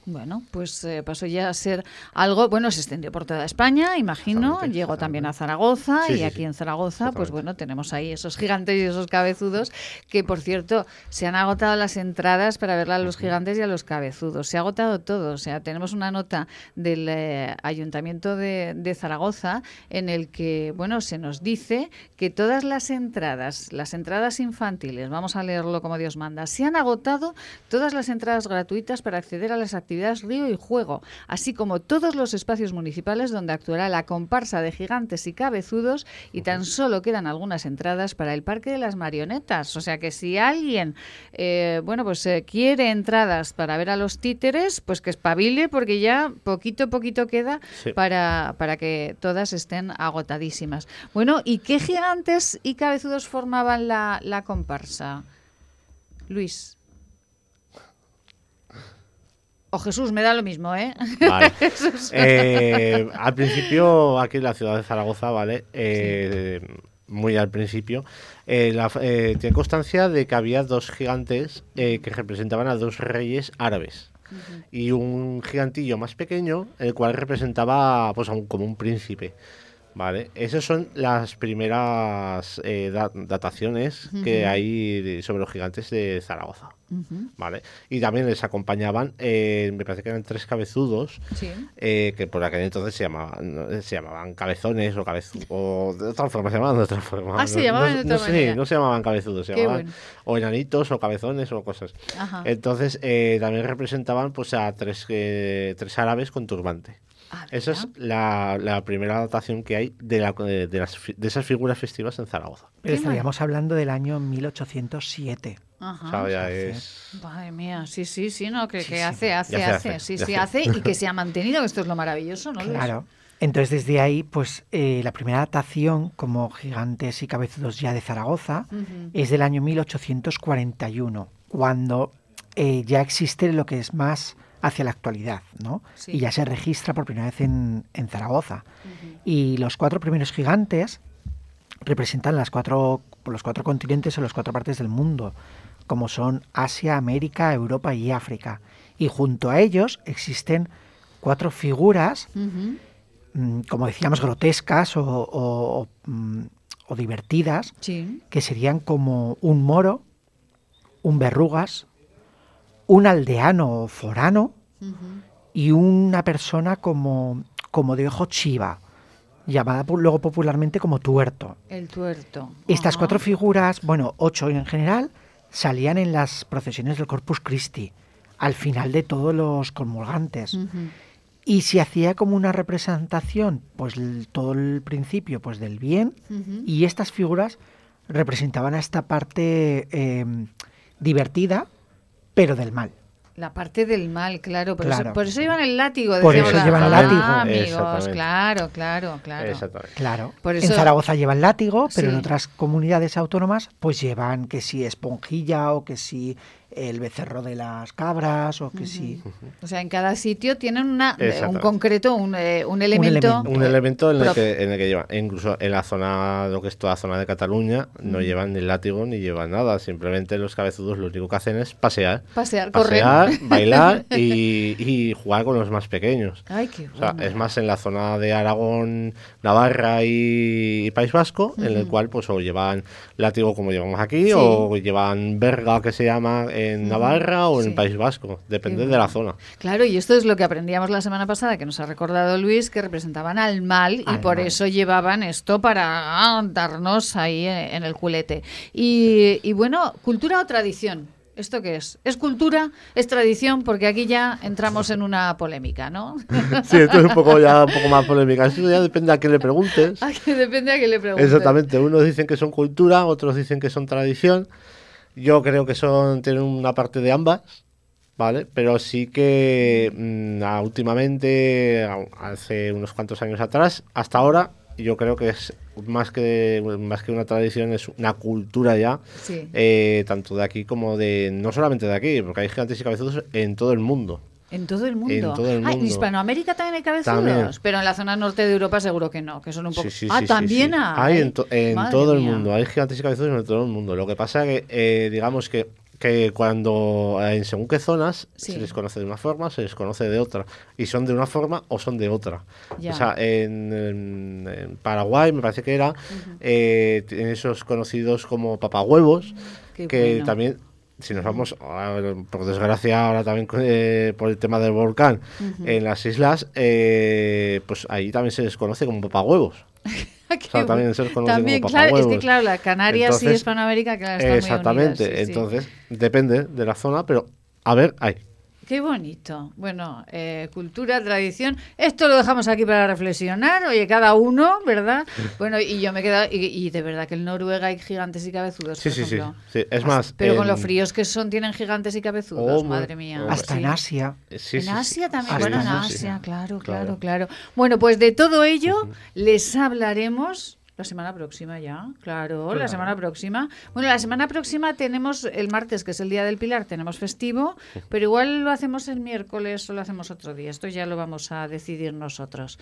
Speaker 2: Bueno, pues eh, pasó ya a ser algo, bueno, se extendió por toda España, imagino, llegó también a Zaragoza
Speaker 6: Sí,
Speaker 2: y
Speaker 6: sí,
Speaker 2: aquí
Speaker 6: sí.
Speaker 2: en Zaragoza, pues bueno, tenemos ahí esos gigantes y esos cabezudos, que por cierto, se han agotado las entradas para ver a los gigantes y a los cabezudos, se ha agotado todo, o sea, tenemos una nota del eh, Ayuntamiento de, de Zaragoza en el que, bueno, se nos dice que todas las entradas, las entradas infantiles, vamos a leerlo como Dios manda, se han agotado todas las entradas gratuitas para acceder a las actividades río y juego, así como todos los espacios municipales donde actuará la comparsa de gigantes y cabezudos y tan solo quedan algunas entradas para el Parque de las Marionetas. O sea que si alguien, eh, bueno, pues eh, quiere entradas para ver a los títeres, pues que espabile porque ya poquito a poquito queda
Speaker 6: Sí.
Speaker 2: para, para que todas estén agotadísimas. Bueno, ¿y qué gigantes y cabezudos formaban la, la comparsa? Luis. O Jesús, me da lo mismo, ¿eh? [LAUGHS]
Speaker 6: Vale. [LAUGHS] Eh, al principio, aquí en la ciudad de Zaragoza, ¿vale? Eh, Muy al principio, eh, la- eh, tiene constancia de que había dos gigantes eh, que representaban a dos reyes árabes. Y un gigantillo más pequeño, el cual representaba pues, a un- como un príncipe. ¿Vale? Esas son las primeras eh, da- dataciones que hay sobre los gigantes de Zaragoza. ¿Vale? Y también les acompañaban, eh, me parece que eran tres cabezudos,
Speaker 2: Sí.
Speaker 6: eh, que por aquel entonces se llamaban, se llamaban cabezones o cabezudos, o de otra forma, se llamaban de otra forma.
Speaker 2: Ah, se
Speaker 6: No-
Speaker 2: llamaban
Speaker 6: no-
Speaker 2: de otra
Speaker 6: no
Speaker 2: manera.
Speaker 6: no se llamaban cabezudos, se
Speaker 2: Qué
Speaker 6: llamaban
Speaker 2: bueno.
Speaker 6: o enanitos o cabezones o cosas.
Speaker 2: Ajá.
Speaker 6: Entonces eh, también representaban pues a tres, eh, tres árabes con turbante.
Speaker 2: Ah,
Speaker 6: Esa es la, la primera datación que hay de, la, de, de las, de esas figuras festivas en Zaragoza.
Speaker 7: Pero estaríamos hablando del año 1807.
Speaker 2: Ajá.
Speaker 6: O sea, ya es...
Speaker 2: Madre mía, sí, sí, sí, no, que,
Speaker 7: Sí,
Speaker 2: que
Speaker 7: sí.
Speaker 2: hace, hace, hace,
Speaker 6: hace,
Speaker 2: sí, sí, hace y que se ha mantenido, que esto es lo maravilloso, ¿no?
Speaker 7: Claro. Entonces desde ahí, pues eh, la primera datación como gigantes y cabezudos ya de Zaragoza es del año 1841, cuando eh, ya existe lo que es más hacia la actualidad, ¿no?
Speaker 2: Sí.
Speaker 7: Y ya se registra por primera vez en, en Zaragoza. Y los cuatro primeros gigantes representan las cuatro, los cuatro continentes o las cuatro partes del mundo, como son Asia, América, Europa y África. Y junto a ellos existen cuatro figuras mm, como decíamos, grotescas o, o- o, mm, o divertidas,
Speaker 2: Sí.
Speaker 7: que serían como un moro, un verrugas, un aldeano o forano y una persona como, como de ojo chiva, llamada luego popularmente como tuerto.
Speaker 2: El tuerto.
Speaker 7: Estas cuatro figuras, bueno, ocho en general, salían en las procesiones del Corpus Christi, al final de todos los comulgantes. Y se hacía como una representación, pues todo el principio, pues del bien, y estas figuras representaban a esta parte eh, divertida, pero del mal.
Speaker 2: La parte del mal, claro. Por,
Speaker 7: Claro.
Speaker 2: Eso, por eso llevan el látigo.
Speaker 7: Por
Speaker 2: decíamos
Speaker 7: eso
Speaker 2: la-
Speaker 7: llevan el
Speaker 2: Ah,
Speaker 7: látigo.
Speaker 2: amigos, claro, claro, claro.
Speaker 6: Exactamente.
Speaker 7: Claro.
Speaker 2: Por
Speaker 7: En Zaragoza llevan látigo, pero en otras comunidades autónomas, pues llevan que si esponjilla o que si el becerro de las cabras o que si.
Speaker 2: O sea, en cada sitio tienen una, eh, un concreto, un, eh, un elemento.
Speaker 7: elemento.
Speaker 6: Un elemento en el, que, en el que llevan, incluso en la zona, lo que es toda zona de Cataluña, no llevan ni látigo ni llevan nada. Simplemente los cabezudos lo único que hacen es pasear.
Speaker 2: Pasear, correr.
Speaker 6: Pasear, [LAUGHS] bailar y, y jugar con los más pequeños.
Speaker 2: Ay, qué
Speaker 6: O sea,
Speaker 2: bueno.
Speaker 6: es más en la zona de Aragón, Navarra y, y País Vasco, en el cual pues o llevan látigo como llevamos aquí,
Speaker 2: Sí.
Speaker 6: o llevan verga que se llama en Navarra o en
Speaker 2: sí.
Speaker 6: País Vasco, depende
Speaker 2: Qué
Speaker 6: de la zona.
Speaker 2: Claro, y esto es lo que aprendíamos la semana pasada, que nos ha recordado Luis, que representaban al mal y
Speaker 7: Al
Speaker 2: por
Speaker 7: mal.
Speaker 2: eso llevaban esto para ah, darnos ahí eh, en el culete. Y, y bueno, cultura o tradición. ¿Esto qué es? ¿Es cultura? ¿Es tradición? Porque aquí ya entramos en una polémica, ¿no? [LAUGHS]
Speaker 6: Sí, esto es un poco ya un poco más polémica. Eso ya depende a quién le preguntes. [LAUGHS]
Speaker 2: Aquí depende a quién le pregunte.
Speaker 6: Exactamente, unos dicen que son cultura, otros dicen que son tradición. Yo creo que son tienen una parte de ambas, ¿vale? Pero sí que mm, últimamente, hace unos cuantos años atrás, hasta ahora, yo creo que es más que más que una tradición, es una cultura ya,
Speaker 2: Sí.
Speaker 6: eh, tanto de aquí como de no solamente de aquí, porque hay gigantes y cabezudos en todo el mundo.
Speaker 2: En todo el mundo.
Speaker 6: En todo el
Speaker 2: Ah, en. Hispanoamérica también hay cabezudos,
Speaker 6: También.
Speaker 2: pero en la zona norte de Europa seguro que no, que son un poco...
Speaker 6: Sí, sí,
Speaker 2: ah,
Speaker 6: sí,
Speaker 2: también hay.
Speaker 6: Hay en, to- en
Speaker 2: Madre
Speaker 6: todo el mundo, hay gigantes y cabezudos en todo el mundo. Lo que pasa que, eh, digamos que que cuando en según qué zonas
Speaker 2: Sí.
Speaker 6: se les conoce de una forma, se les conoce de otra. Y son de una forma o son de otra.
Speaker 2: Ya.
Speaker 6: O sea, en, en- en Paraguay, me parece que era, eh, tienen esos conocidos como papahuevos,
Speaker 2: Qué
Speaker 6: que
Speaker 2: bueno.
Speaker 6: también, si nos vamos, ahora, por desgracia, ahora también eh, por el tema del volcán, en las islas, eh, pues ahí también se les conoce como papahuevos. [LAUGHS] O sea, también se les conoce
Speaker 2: También,
Speaker 6: como
Speaker 2: claro, es que claro, la Canarias y
Speaker 6: Entonces,
Speaker 2: Hispanoamérica, claro, están muy
Speaker 6: Exactamente,
Speaker 2: unidas, sí, sí.
Speaker 6: entonces depende de la zona, pero a ver, hay.
Speaker 2: Qué bonito. Bueno, eh, cultura, tradición. Esto lo dejamos aquí para reflexionar. Oye, cada uno, ¿verdad? Bueno, y yo me he quedado. Y, y de verdad que en Noruega hay gigantes y cabezudos.
Speaker 6: Sí,
Speaker 2: por
Speaker 6: sí, sí,
Speaker 2: ejemplo.
Speaker 6: sí. Es más,
Speaker 2: Pero con
Speaker 6: en-
Speaker 2: lo fríos que son, tienen gigantes y cabezudos,
Speaker 6: Hombre,
Speaker 2: madre mía.
Speaker 6: hombre.
Speaker 7: Hasta
Speaker 2: Sí.
Speaker 7: en Asia.
Speaker 6: Sí, sí,
Speaker 2: en
Speaker 6: sí.
Speaker 2: Asia también,
Speaker 7: Hasta
Speaker 2: bueno, en Asia, claro, Claro.
Speaker 6: claro.
Speaker 2: Bueno, pues de todo ello les hablaremos la semana próxima ya, claro, la semana próxima. Bueno, la semana próxima tenemos el martes, que es el Día del Pilar, tenemos festivo, pero igual lo hacemos el miércoles o lo hacemos otro día. Esto ya lo vamos a decidir nosotros.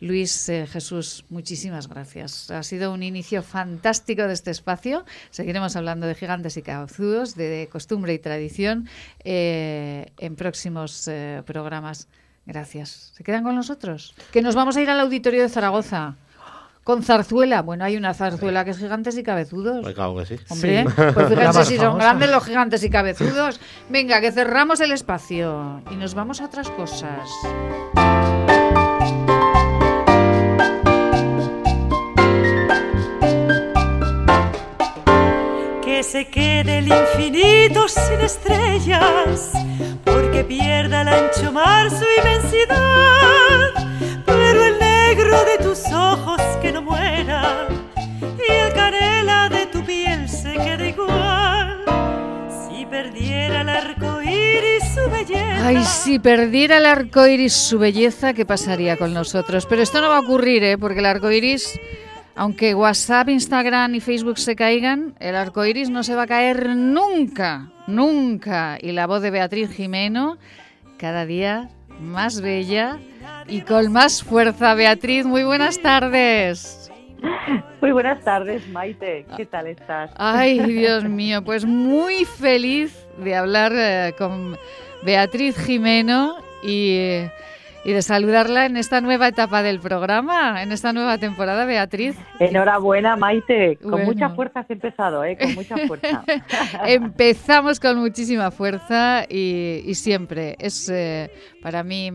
Speaker 2: Luis eh, Jesús, muchísimas gracias. Ha sido un inicio fantástico de este espacio. Seguiremos hablando de gigantes y cabezudos, de costumbre y tradición eh, en próximos eh, programas. Gracias. ¿Se quedan con nosotros? Que nos vamos a ir al auditorio de Zaragoza. Con zarzuela. Bueno, hay una zarzuela que es gigantes y cabezudos.
Speaker 6: Me cago que sí.
Speaker 2: Hombre,
Speaker 7: Sí.
Speaker 2: pues [LAUGHS] fíjense si son grandes los gigantes y cabezudos. Venga, que cerramos el espacio y nos vamos a otras cosas.
Speaker 5: Que se quede el infinito sin estrellas, porque pierda el ancho mar su inmensidad. Perdiera el arco iris su belleza.
Speaker 2: Ay, si perdiera el arco iris su belleza, ¿qué pasaría con nosotros? Pero esto no va a ocurrir, ¿eh? Porque el arco iris, aunque WhatsApp, Instagram y Facebook se caigan, el arco iris no se va a caer nunca, nunca. Y la voz de Beatriz Jimeno, cada día más bella y con más fuerza. Beatriz, muy buenas tardes.
Speaker 12: Muy buenas tardes, Maite. ¿Qué tal estás?
Speaker 2: Ay, Dios mío, pues muy feliz de hablar eh, con Beatriz Jimeno y, eh, y de saludarla en esta nueva etapa del programa, en esta nueva temporada, Beatriz.
Speaker 12: Enhorabuena, Maite. Con
Speaker 2: Bueno.
Speaker 12: mucha fuerza has empezado, ¿eh? Con mucha fuerza. [LAUGHS]
Speaker 2: Empezamos con muchísima fuerza y, y siempre es eh, para mí,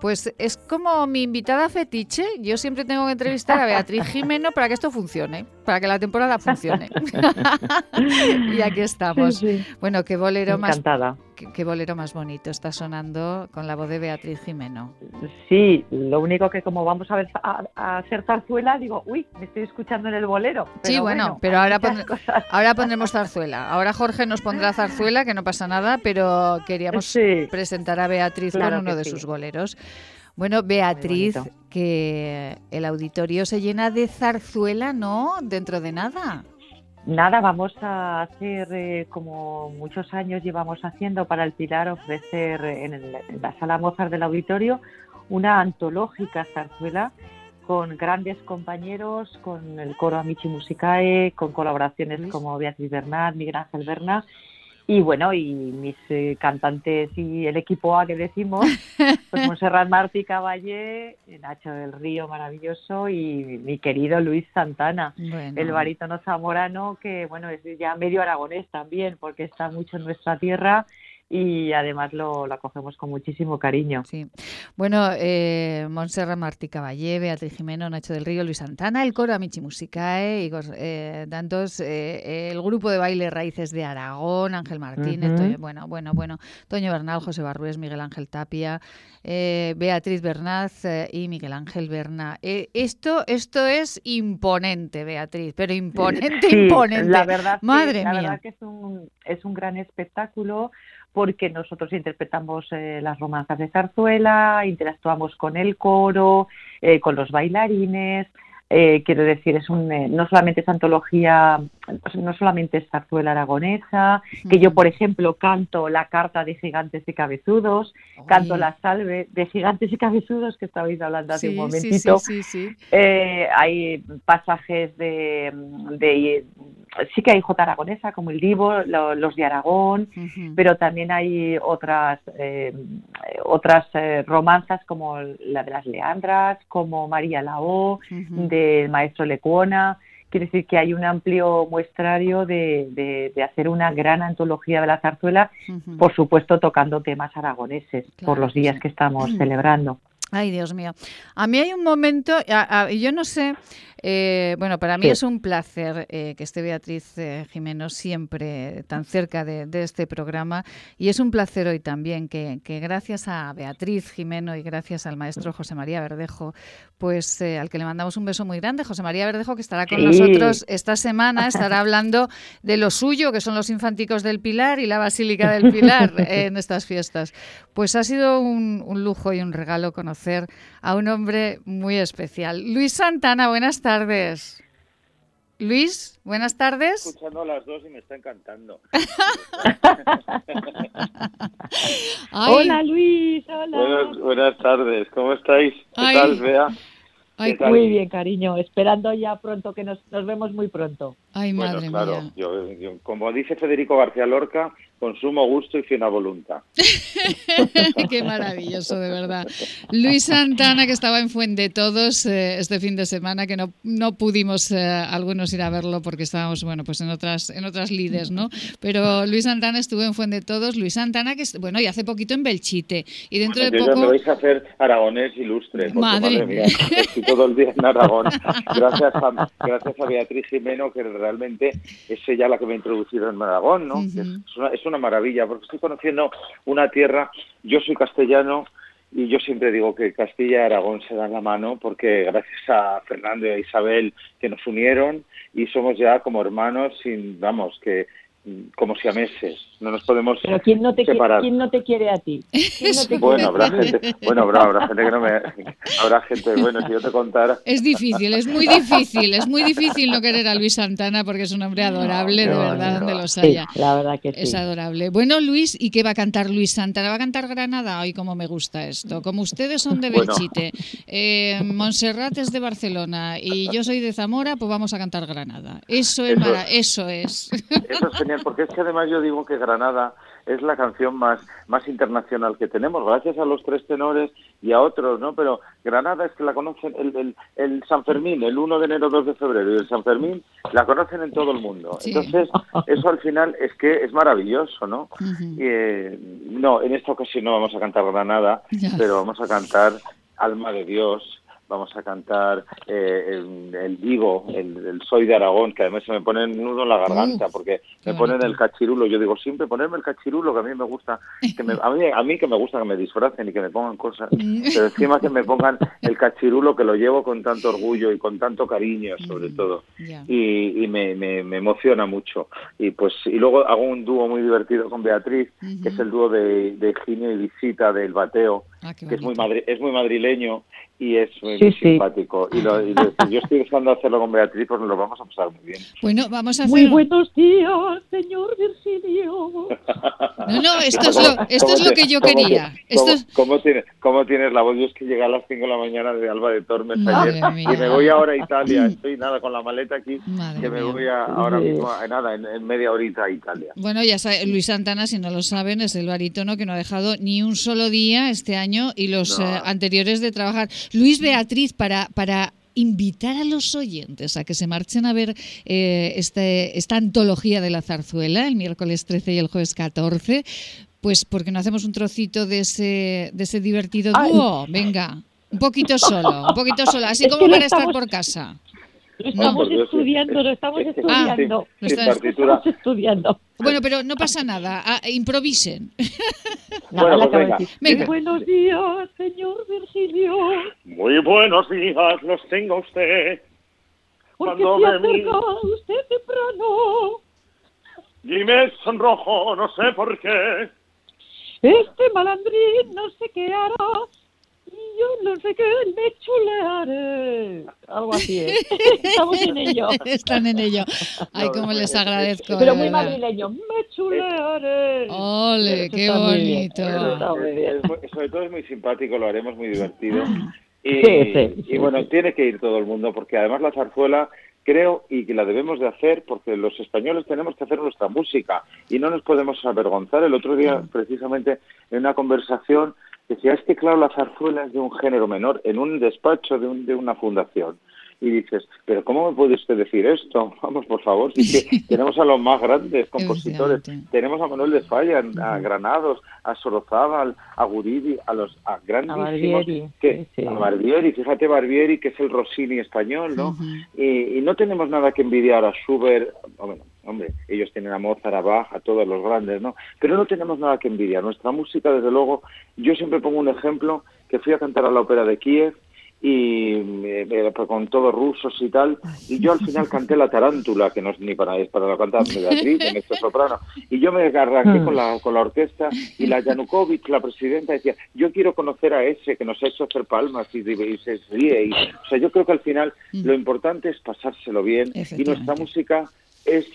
Speaker 2: pues es como mi invitada fetiche. Yo siempre tengo que entrevistar a Beatriz Jimeno para que esto funcione, para que la temporada funcione. [LAUGHS] [LAUGHS] y aquí estamos.
Speaker 12: Sí, sí.
Speaker 2: Bueno, qué bolero más
Speaker 12: Encantada.
Speaker 2: Qué, qué bolero más bonito está sonando con la voz de Beatriz Jimeno.
Speaker 12: Sí, lo único que como vamos a ver a, a hacer zarzuela, digo, uy, me estoy escuchando en el bolero.
Speaker 2: Sí, bueno, pero ahora, pon- ahora pondremos zarzuela. Ahora Jorge nos pondrá zarzuela, que no pasa nada, pero queríamos
Speaker 12: Sí.
Speaker 2: presentar a Beatriz
Speaker 12: Claro
Speaker 2: con uno de
Speaker 12: sí.
Speaker 2: sus boleros. Bueno, Beatriz, que el auditorio se llena de zarzuela, ¿no? Dentro de nada.
Speaker 12: Nada, vamos a hacer, eh, como muchos años llevamos haciendo para el Pilar, ofrecer en, el- en la sala Mozart del auditorio una antológica zarzuela con grandes compañeros, con el coro Amici Musicae, con colaboraciones como Beatriz Bernat, Miguel Ángel Berna, y bueno, y mis eh, cantantes y el equipo A que decimos, [LAUGHS] pues Monserrat Martí Caballé, Nacho del Río maravilloso y mi querido Luis Santana.
Speaker 2: Bueno,
Speaker 12: el barítono zamorano, que bueno, es ya medio aragonés también, porque está mucho en nuestra tierra y además lo, lo acogemos con muchísimo cariño.
Speaker 2: Sí. Bueno, eh, Montserrat Martí Caballé, Beatriz Jimeno, Nacho del Río, Luis Santana, el coro Amici Musicae, Igor, eh, tantos, eh, el grupo de baile Raíces de Aragón, Ángel Martínez. Toño- bueno, bueno, bueno, Toño Bernal, José Barrués, Miguel Ángel Tapia, eh, Beatriz Bernaz eh, y Miguel Ángel Berna. Eh, esto, esto es imponente, Beatriz, pero imponente,
Speaker 12: Sí,
Speaker 2: imponente.
Speaker 12: La verdad,
Speaker 2: Madre
Speaker 12: la
Speaker 2: mía.
Speaker 12: verdad que es un, es un gran espectáculo porque nosotros interpretamos eh, las romanzas de zarzuela, interactuamos con el coro, eh, con los bailarines. Eh, quiero decir, es un, eh, no solamente es antología, no solamente es zarzuela aragonesa, que yo, por ejemplo, canto la carta de gigantes y cabezudos, canto la salve de gigantes y cabezudos que estabais hablando hace un
Speaker 2: Sí,
Speaker 12: momentito.
Speaker 2: sí, sí, sí.
Speaker 12: Eh, hay pasajes de, de sí que hay jota aragonesa como el Divo, lo- los de Aragón, pero también hay otras eh, otras romanzas como la de las Leandras, como María Lao, del maestro Lecuona. Quiere decir que hay un amplio muestrario de, de- de hacer una gran antología de la zarzuela, por supuesto tocando temas aragoneses por los días
Speaker 2: sí.
Speaker 12: que estamos celebrando.
Speaker 2: Ay, Dios mío. A mí hay un momento, a- a- yo no sé, eh, bueno, para mí
Speaker 12: Sí.
Speaker 2: es un placer eh, que esté Beatriz eh, Jimeno siempre tan cerca de, de este programa y es un placer hoy también que, que gracias a Beatriz Jimeno y gracias al maestro José María Verdejo, pues al que le mandamos un beso muy grande, José María Verdejo, que estará con
Speaker 12: Sí.
Speaker 2: nosotros esta semana, estará hablando de lo suyo, que son los infanticos del Pilar y la Basílica del Pilar [LAUGHS] en estas fiestas. Pues ha sido un, un lujo y un regalo conocer a un hombre muy especial. Luis Santana, buenas tardes. Luis, buenas tardes.
Speaker 13: escuchando a las dos y me está encantando. [LAUGHS]
Speaker 2: Ay.
Speaker 12: Hola Luis, hola.
Speaker 13: Buenas, buenas tardes, ¿cómo estáis? ¿Qué
Speaker 12: Ay.
Speaker 13: tal, Bea?
Speaker 12: Muy bien, cariño. Esperando ya pronto que nos, nos vemos muy pronto.
Speaker 2: Ay,
Speaker 13: Bueno,
Speaker 2: madre
Speaker 13: claro,
Speaker 2: mía.
Speaker 13: yo, yo- como dice Federico García Lorca, con sumo gusto y fina voluntad. [LAUGHS]
Speaker 2: Qué maravilloso, de verdad. Luis Santana, que estaba en Fuente Todos eh, este fin de semana, que no, no pudimos eh, algunos ir a verlo porque estábamos, bueno, pues en otras, en otras lides, ¿no? Pero Luis Santana estuvo en Fuente Todos. Luis Santana, que, bueno, y hace poquito en Belchite. Y dentro de
Speaker 13: Yo ya me
Speaker 2: poco...
Speaker 13: vais a hacer aragonés ilustre,
Speaker 2: Madre
Speaker 13: madre, mía, [LAUGHS] estoy todo el día en Aragón. Gracias a, gracias a Beatriz Jimeno, que realmente es ella la que me ha introducido en Aragón, ¿no? Que es, es una, es una maravilla, porque estoy conociendo una tierra, yo soy castellano, y yo siempre digo que Castilla y Aragón se dan la mano porque gracias a Fernando y a Isabel que nos unieron y somos ya como hermanos sin, vamos, que mm, como siameses, no nos podemos
Speaker 14: Pero ¿quién no te, quiere,
Speaker 13: separar.
Speaker 14: ¿quién no te quiere a ti? ¿Quién [LAUGHS] no te
Speaker 13: Bueno,
Speaker 14: quiere?
Speaker 13: habrá gente, bueno, habrá, habrá gente que no me, habrá gente, bueno, si yo te contara,
Speaker 2: Es difícil, es muy difícil, es muy difícil no querer a Luis Santana porque es un hombre adorable, de verdad, donde los
Speaker 14: Sí,
Speaker 2: haya.
Speaker 14: la verdad que sí.
Speaker 2: Es adorable. Bueno, Luis, ¿y qué va a cantar Luis Santana? ¿Va a cantar Granada? Ay, cómo me gusta esto. Como ustedes son de
Speaker 13: Bueno.
Speaker 2: Belchite, eh, Montserrat es de Barcelona y yo soy de Zamora, pues vamos a cantar Granada. Eso es,
Speaker 13: Eso
Speaker 2: mara- eso es.
Speaker 13: eso es genial, porque es que además yo digo que Granada es la canción más, más internacional que tenemos, gracias a los tres tenores y a otros, ¿no? Pero Granada es que la conocen, el, el, el San Fermín, el 1 de enero, 2 de febrero, y el San Fermín la conocen en todo el mundo.
Speaker 2: Sí.
Speaker 13: Entonces, eso al final es que es maravilloso, ¿no? Y, eh, no, en esta ocasión no vamos a cantar Granada, pero vamos a cantar Alma de Dios, vamos a cantar eh, el, el Divo, el, el Soy de Aragón, que además se me pone un nudo en la garganta, porque me ponen el cachirulo. Yo digo siempre ponerme el cachirulo, que a mí me gusta, que me- a, mí, a mí que me gusta que me disfracen y que me pongan cosas, [LAUGHS] pero encima que me pongan el cachirulo, que lo llevo con tanto orgullo y con tanto cariño, sobre todo
Speaker 2: Ya.
Speaker 13: y, y me, me, me emociona mucho. Y pues y luego hago un dúo muy divertido con Beatriz, que es el dúo de, de Ginio y Visita del Bateo,
Speaker 2: Ah,
Speaker 13: que es muy, madri- es muy madrileño y es muy,
Speaker 14: Sí,
Speaker 13: muy
Speaker 14: sí.
Speaker 13: simpático. Y, lo, y lo- [LAUGHS] yo estoy deseando hacerlo con Beatriz, pues nos lo vamos a pasar muy bien.
Speaker 2: Bueno, vamos a
Speaker 14: Muy
Speaker 2: hacer...
Speaker 14: buenos días, señor Virgilio. [LAUGHS]
Speaker 2: No, no, esto es lo, esto es lo que yo
Speaker 13: ¿Cómo te-
Speaker 2: quería. Esto
Speaker 13: ¿Cómo,
Speaker 2: es...
Speaker 13: cómo tienes, ¿Cómo tienes la voz? Yo es que llegué a las 5 de la mañana de Alba de Tormes
Speaker 2: Madre
Speaker 13: ayer
Speaker 2: mía.
Speaker 13: y me voy ahora a Italia. Estoy nada con la maleta aquí,
Speaker 2: Madre
Speaker 13: que me
Speaker 2: mía.
Speaker 13: voy a, ahora mismo, a- nada, en, en media horita a Italia.
Speaker 2: Bueno, ya sabe, Luis Santana, si no lo saben, es el barítono que no ha dejado ni un solo día este año y los
Speaker 13: No.
Speaker 2: eh, anteriores de trabajar. Luis Beatriz, para, para invitar a los oyentes a que se marchen a ver eh, este, esta antología de la zarzuela el miércoles 13 y el jueves 14, pues porque no hacemos un trocito de ese, de ese divertido
Speaker 14: Ay.
Speaker 2: dúo. Venga, un poquito solo, un poquito solo, así
Speaker 14: Es
Speaker 2: como para estar por casa.
Speaker 14: Lo estamos estudiando, lo estamos estudiando.
Speaker 2: Ah, lo
Speaker 13: sin
Speaker 2: estás-
Speaker 13: partitura.
Speaker 14: Estamos estudiando.
Speaker 2: Bueno, pero no pasa nada, ah, improvisen. [LAUGHS]
Speaker 14: Nada,
Speaker 13: Bueno, pues venga.
Speaker 2: Venga.
Speaker 14: Buenos días, señor Virgilio.
Speaker 13: Muy buenos días los tenga usted.
Speaker 14: Porque
Speaker 13: Cuando
Speaker 14: se acerca usted temprano.
Speaker 13: Y me sonrojo, no sé por qué.
Speaker 14: Este malandrín no sé qué hará. Yo no sé qué me chulearé. Algo así es. [LAUGHS] Estamos en ello.
Speaker 2: Están en ello. Ay, cómo
Speaker 13: es-
Speaker 2: les
Speaker 13: es-
Speaker 2: agradezco.
Speaker 14: Pero muy madrileño. Me chulearé.
Speaker 2: Ole, qué
Speaker 14: está muy bien,
Speaker 2: bonito.
Speaker 13: sobre todo es muy simpático, lo haremos muy divertido. Y,
Speaker 14: Sí, sí,
Speaker 13: y bueno, tiene que ir todo el mundo, porque además la zarzuela, creo y que la debemos de hacer porque los españoles tenemos que hacer nuestra música y no nos podemos avergonzar. El otro día, precisamente, en una conversación, decía, es que claro, la zarzuela de un género menor en un despacho de, un- de una fundación. Y dices, pero ¿cómo me puede usted decir esto? [LAUGHS] Vamos, por favor, si que [LAUGHS] tenemos a los más grandes compositores, tenemos a Manuel de Falla, a Granados, a Sorozábal, a Guridi, a los a grandísimos
Speaker 12: Barbieri,
Speaker 13: que,
Speaker 12: sí, sí.
Speaker 13: a Barbieri, fíjate Barbieri que es el Rossini español, ¿no? y, y no tenemos nada que envidiar a Schubert, bueno, hombre, ellos tienen a Mozart, a Bach, a todos los grandes, ¿no? Pero no tenemos nada que envidiar. Nuestra música, desde luego, yo siempre pongo un ejemplo que fui a cantar a la ópera de Kiev y eh, eh, con todos rusos y tal. Y yo al final canté la tarántula que no es ni para es para la cantar Beatriz en este soprano. Y yo me arranqué con la con la orquesta y la Yanukovych la presidenta decía yo quiero conocer a ese que nos ha hecho hacer palmas y, y se ríe y, o sea yo creo que al final lo importante es pasárselo bien y nuestra música es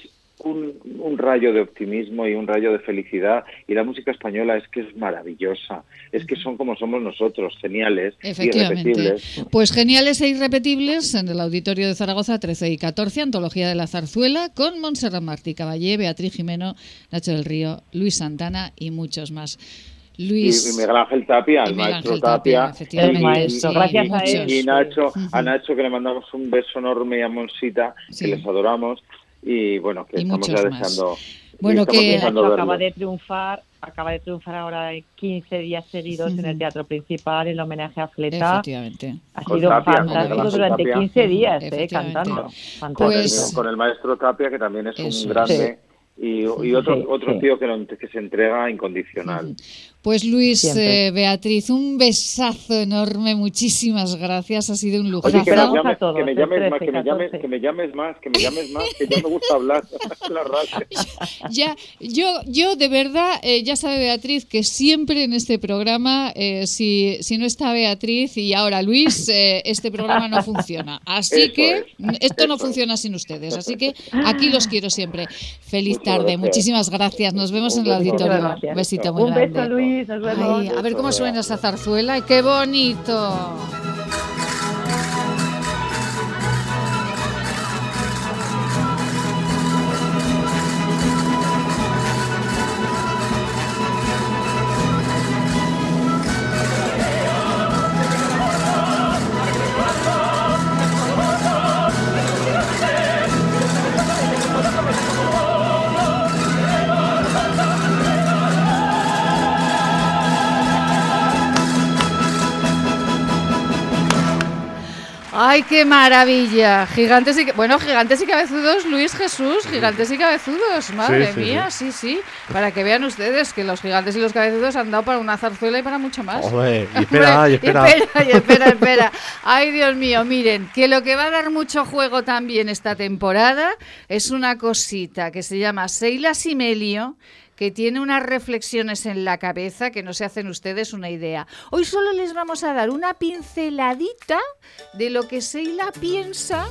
Speaker 13: un, un rayo de optimismo y un rayo de felicidad y la música española es que es maravillosa es que son como somos nosotros geniales
Speaker 2: Efectivamente.
Speaker 13: irrepetibles
Speaker 2: Pues geniales e irrepetibles en el Auditorio de Zaragoza 13 y 14, Antología de la Zarzuela, con Montserrat Martí Caballé, Beatriz Jimeno, Nacho del Río, Luis Santana y muchos más. Luis.
Speaker 13: y Miguel Ángel Tapia, el maestro
Speaker 2: Tapia,
Speaker 13: Tapia,
Speaker 2: efectivamente,
Speaker 13: y-
Speaker 2: maestro,
Speaker 13: y-
Speaker 2: gracias
Speaker 13: y-
Speaker 2: a
Speaker 13: y-
Speaker 2: él.
Speaker 13: y Nacho, a Nacho que le mandamos un beso enorme y a Monsita,
Speaker 2: Sí.
Speaker 13: que les adoramos y bueno, que
Speaker 2: Y
Speaker 13: estamos ya
Speaker 2: más.
Speaker 13: deseando,
Speaker 2: Bueno, que-
Speaker 12: acaba de triunfar, acaba de triunfar ahora 15 días seguidos en el teatro principal en homenaje a Fleta.
Speaker 2: Efectivamente.
Speaker 12: Ha
Speaker 13: Con
Speaker 12: sido
Speaker 13: Tapia,
Speaker 12: fantástico durante
Speaker 13: Tapia.
Speaker 12: 15 días, eh, cantando.
Speaker 13: el, con el maestro Tapia, que también es
Speaker 2: Eso
Speaker 13: un grande, y, y otro,
Speaker 2: Sí,
Speaker 13: otro
Speaker 2: sí.
Speaker 13: tío que, no- que se entrega incondicional.
Speaker 2: Pues Luis, eh, Beatriz, un besazo enorme, muchísimas gracias, ha sido un lujazo.
Speaker 13: Oye, que, me llames, que me llames más, que me llames, que me llames más, que me llames más, que ya me gusta hablar en [LAUGHS] la radio. [LAUGHS]
Speaker 2: Ya, yo, yo de verdad, eh, ya sabe Beatriz que siempre en este programa, eh, si, si no está Beatriz y ahora Luis, eh, este programa no funciona. Así
Speaker 15: Eso
Speaker 2: que
Speaker 15: es,
Speaker 2: esto no
Speaker 15: es.
Speaker 2: funciona sin ustedes. Así que aquí los quiero siempre. Feliz
Speaker 15: Muchas
Speaker 2: tarde,
Speaker 15: gracias.
Speaker 2: muchísimas gracias. Nos vemos en el auditorio. Un besito muy
Speaker 15: Un beso. Luis.
Speaker 2: A ver cómo suena esa zarzuela. ¡Y qué bonito! ¡Ay, qué maravilla! Gigantes y... Bueno, gigantes y cabezudos, Luis Jesús, gigantes y cabezudos, madre
Speaker 6: Sí, sí,
Speaker 2: mía, sí. sí, Para que vean ustedes que los gigantes y los cabezudos han dado para una zarzuela y para mucho más. [LAUGHS]
Speaker 6: Y espera, y espera.
Speaker 2: espera, y espera, espera. Ay, Dios mío, miren, que lo que va a dar mucho juego también esta temporada es una cosita que se llama Seila Simelio, que tiene unas reflexiones en la cabeza que no se hacen ustedes una idea. Hoy solo les vamos a dar una pinceladita de lo que Seila piensa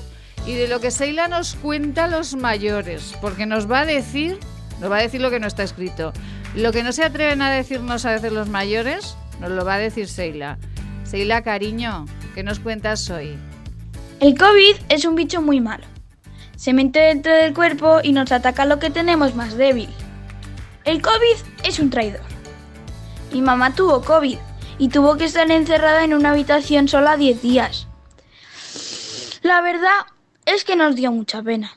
Speaker 2: y de lo que Seila nos cuenta a los mayores, porque nos va a decir, nos va a decir lo que no está escrito. Lo que no se atreven a decirnos a veces los mayores, nos lo va a decir Seila. Seila, cariño, ¿qué nos cuentas hoy?
Speaker 16: El COVID es un bicho muy malo. Se mete dentro del cuerpo y nos ataca lo que tenemos más débil. El COVID es un traidor. Mi mamá tuvo COVID y tuvo que estar encerrada en una habitación sola 10 días. La verdad es que nos dio mucha pena.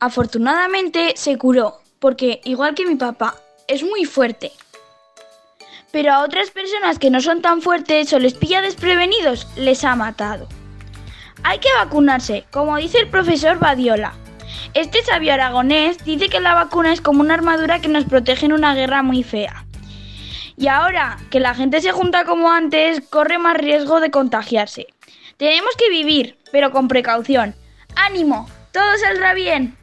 Speaker 16: Afortunadamente se curó, porque igual que mi papá, es muy fuerte. Pero a otras personas que no son tan fuertes o les pilla desprevenidos, les ha matado. Hay que vacunarse, como dice el profesor Badiola. Este sabio aragonés dice que la vacuna es como una armadura que nos protege en una guerra muy fea. Y ahora que la gente se junta como antes, corre más riesgo de contagiarse. Tenemos que vivir, pero con precaución. ¡Ánimo! ¡Todo saldrá bien!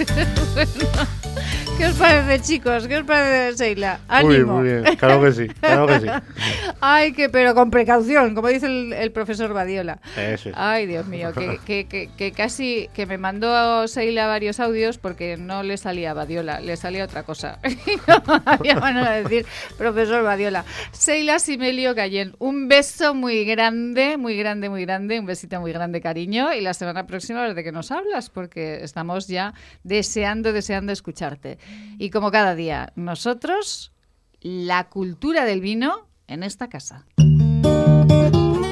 Speaker 16: [LAUGHS]
Speaker 2: ¿Qué os parece, chicos? ¿Qué os parece, Seila?
Speaker 6: Muy,
Speaker 2: ¡Ánimo!
Speaker 6: muy bien, claro que sí, claro que sí. [LAUGHS]
Speaker 2: Ay, que pero con precaución, como dice el, el profesor Badiola.
Speaker 6: Eso es.
Speaker 2: Ay, Dios mío, que, que, que, que casi que me mandó Seila varios audios porque no le salía Badiola, le salía otra cosa. [LAUGHS] Y no había manera de decir profesor Badiola. Seila Simelio Gallén, un beso muy grande, muy grande, muy grande, un besito muy grande, cariño. Y la semana próxima, a ver de qué nos hablas, porque estamos ya deseando, deseando escucharte. Y como cada día, nosotros, la cultura del vino en esta casa.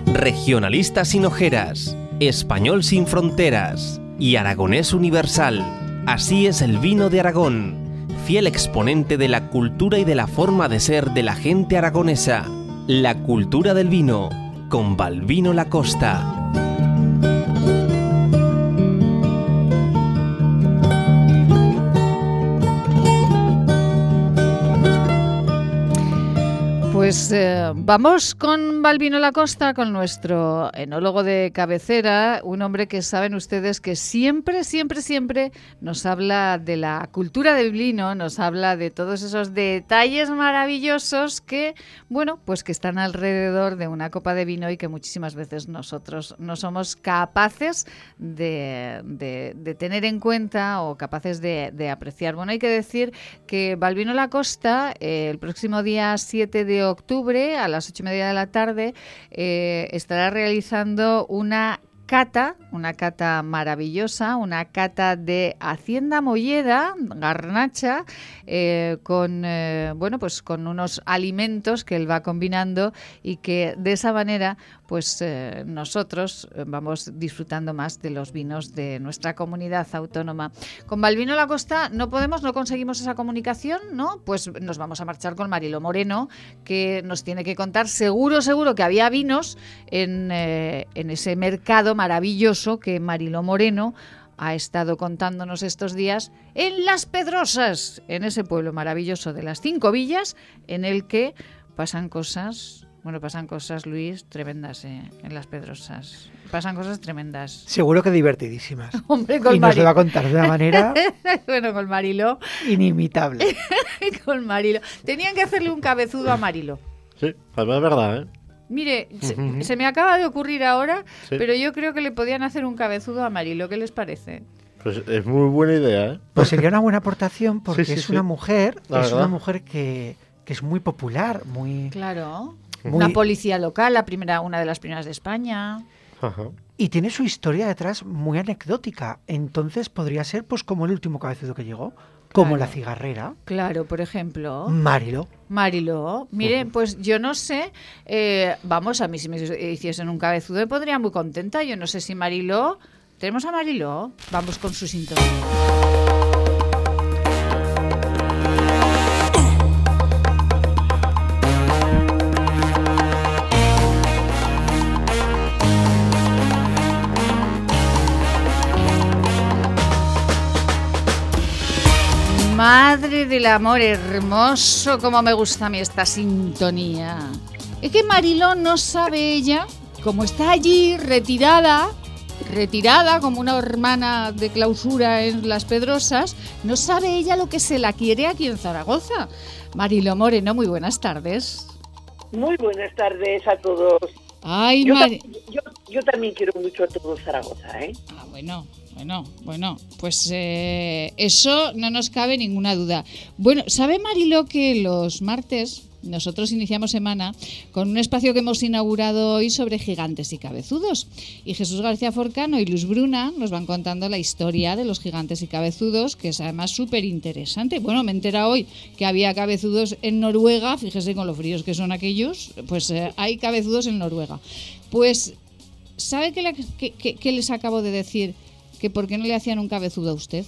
Speaker 1: Regionalista sin ojeras, español sin fronteras y aragonés universal. Así es el vino de Aragón, fiel exponente de la cultura y de la forma de ser de la gente aragonesa. La cultura del vino, con Balvino Lacosta.
Speaker 2: Pues eh, vamos con Balbino Lacosta, con nuestro enólogo de cabecera, un hombre que saben ustedes que siempre, siempre, siempre nos habla de la cultura del vino, nos habla de todos esos detalles maravillosos que, bueno, pues que están alrededor de una copa de vino y que muchísimas veces nosotros no somos capaces de, de- de tener en cuenta o capaces de, de apreciar. Bueno, hay que decir que Balbino Lacosta, eh, el próximo día 7 de octubre, a las ocho y media de la tarde, eh, estará realizando una cata, una cata maravillosa, una cata de Hacienda Molleda, garnacha, eh, con eh, bueno, pues con unos alimentos que él va combinando y que de esa manera, pues eh, nosotros vamos disfrutando más de los vinos de nuestra comunidad autónoma. Con Balvino La Costa no podemos, no conseguimos esa comunicación, ¿no? Pues nos vamos a marchar con Marilo Moreno, que nos tiene que contar seguro, seguro que había vinos en, en ese mercado maravilloso que Marilo Moreno ha estado contándonos estos días en Las Pedrosas, en ese pueblo maravilloso de las cinco villas, en el que pasan cosas, bueno, pasan cosas, Luis, tremendas eh, en Las Pedrosas. Pasan cosas tremendas.
Speaker 7: Seguro que divertidísimas. [LAUGHS]
Speaker 2: Hombre, con
Speaker 7: y nos lo va a contar de una manera [LAUGHS]
Speaker 2: bueno, con Marilo.
Speaker 7: inimitable. [LAUGHS]
Speaker 2: con Marilo. Tenían que hacerle un cabezudo a Marilo.
Speaker 6: Sí, además es verdad, ¿eh?
Speaker 2: Mire, se, me acaba de ocurrir ahora,
Speaker 6: Sí.
Speaker 2: pero yo creo que le podían hacer un cabezudo a Marilo. ¿Qué les parece?
Speaker 6: Pues es muy buena idea, ¿eh?
Speaker 7: Pues sería una buena aportación [LAUGHS] porque
Speaker 6: Sí, sí,
Speaker 7: es
Speaker 6: sí.
Speaker 7: una mujer,
Speaker 6: La
Speaker 7: es
Speaker 6: verdad.
Speaker 7: una mujer que, que es muy popular, muy,
Speaker 2: Claro.
Speaker 7: Muy-
Speaker 2: Una policía local, la primera, una de las primeras de España.
Speaker 7: y tiene su historia detrás muy anecdótica. Entonces podría ser pues como el último cabezudo que llegó, como
Speaker 2: Claro.
Speaker 7: la cigarrera,
Speaker 2: Claro, por ejemplo.
Speaker 7: Marilo.
Speaker 2: Marilo, miren, pues yo no sé, eh, vamos, a mí si me hiciesen un cabezudo me pondría muy contenta. Yo no sé si Marilo, tenemos a Marilo, vamos con su sintonía. Madre del amor hermoso, como me gusta a mí esta sintonía. Es que Mariló no sabe ella, como está allí retirada, retirada como una hermana de clausura en Las Pedrosas, no sabe ella lo que se la quiere aquí en Zaragoza. Mariló Moreno, muy buenas tardes.
Speaker 15: Muy buenas tardes a todos.
Speaker 2: Ay,
Speaker 15: yo, yo también quiero mucho a todo Zaragoza, ¿eh?
Speaker 2: Ah, bueno, bueno, bueno, pues eh, eso no nos cabe ninguna duda. Bueno, ¿sabe Marilo que los martes nosotros iniciamos semana con un espacio que hemos inaugurado hoy sobre gigantes y cabezudos? Y Jesús García Forcano y Luz Bruna nos van contando la historia de los gigantes y cabezudos, que es además súper interesante. Bueno, me entera hoy que había cabezudos en Noruega, fíjese con lo fríos que son aquellos, pues eh, hay cabezudos en Noruega. Pues ¿Sabe qué, qué les acabo de decir? Que por qué no le hacían un cabezudo a usted.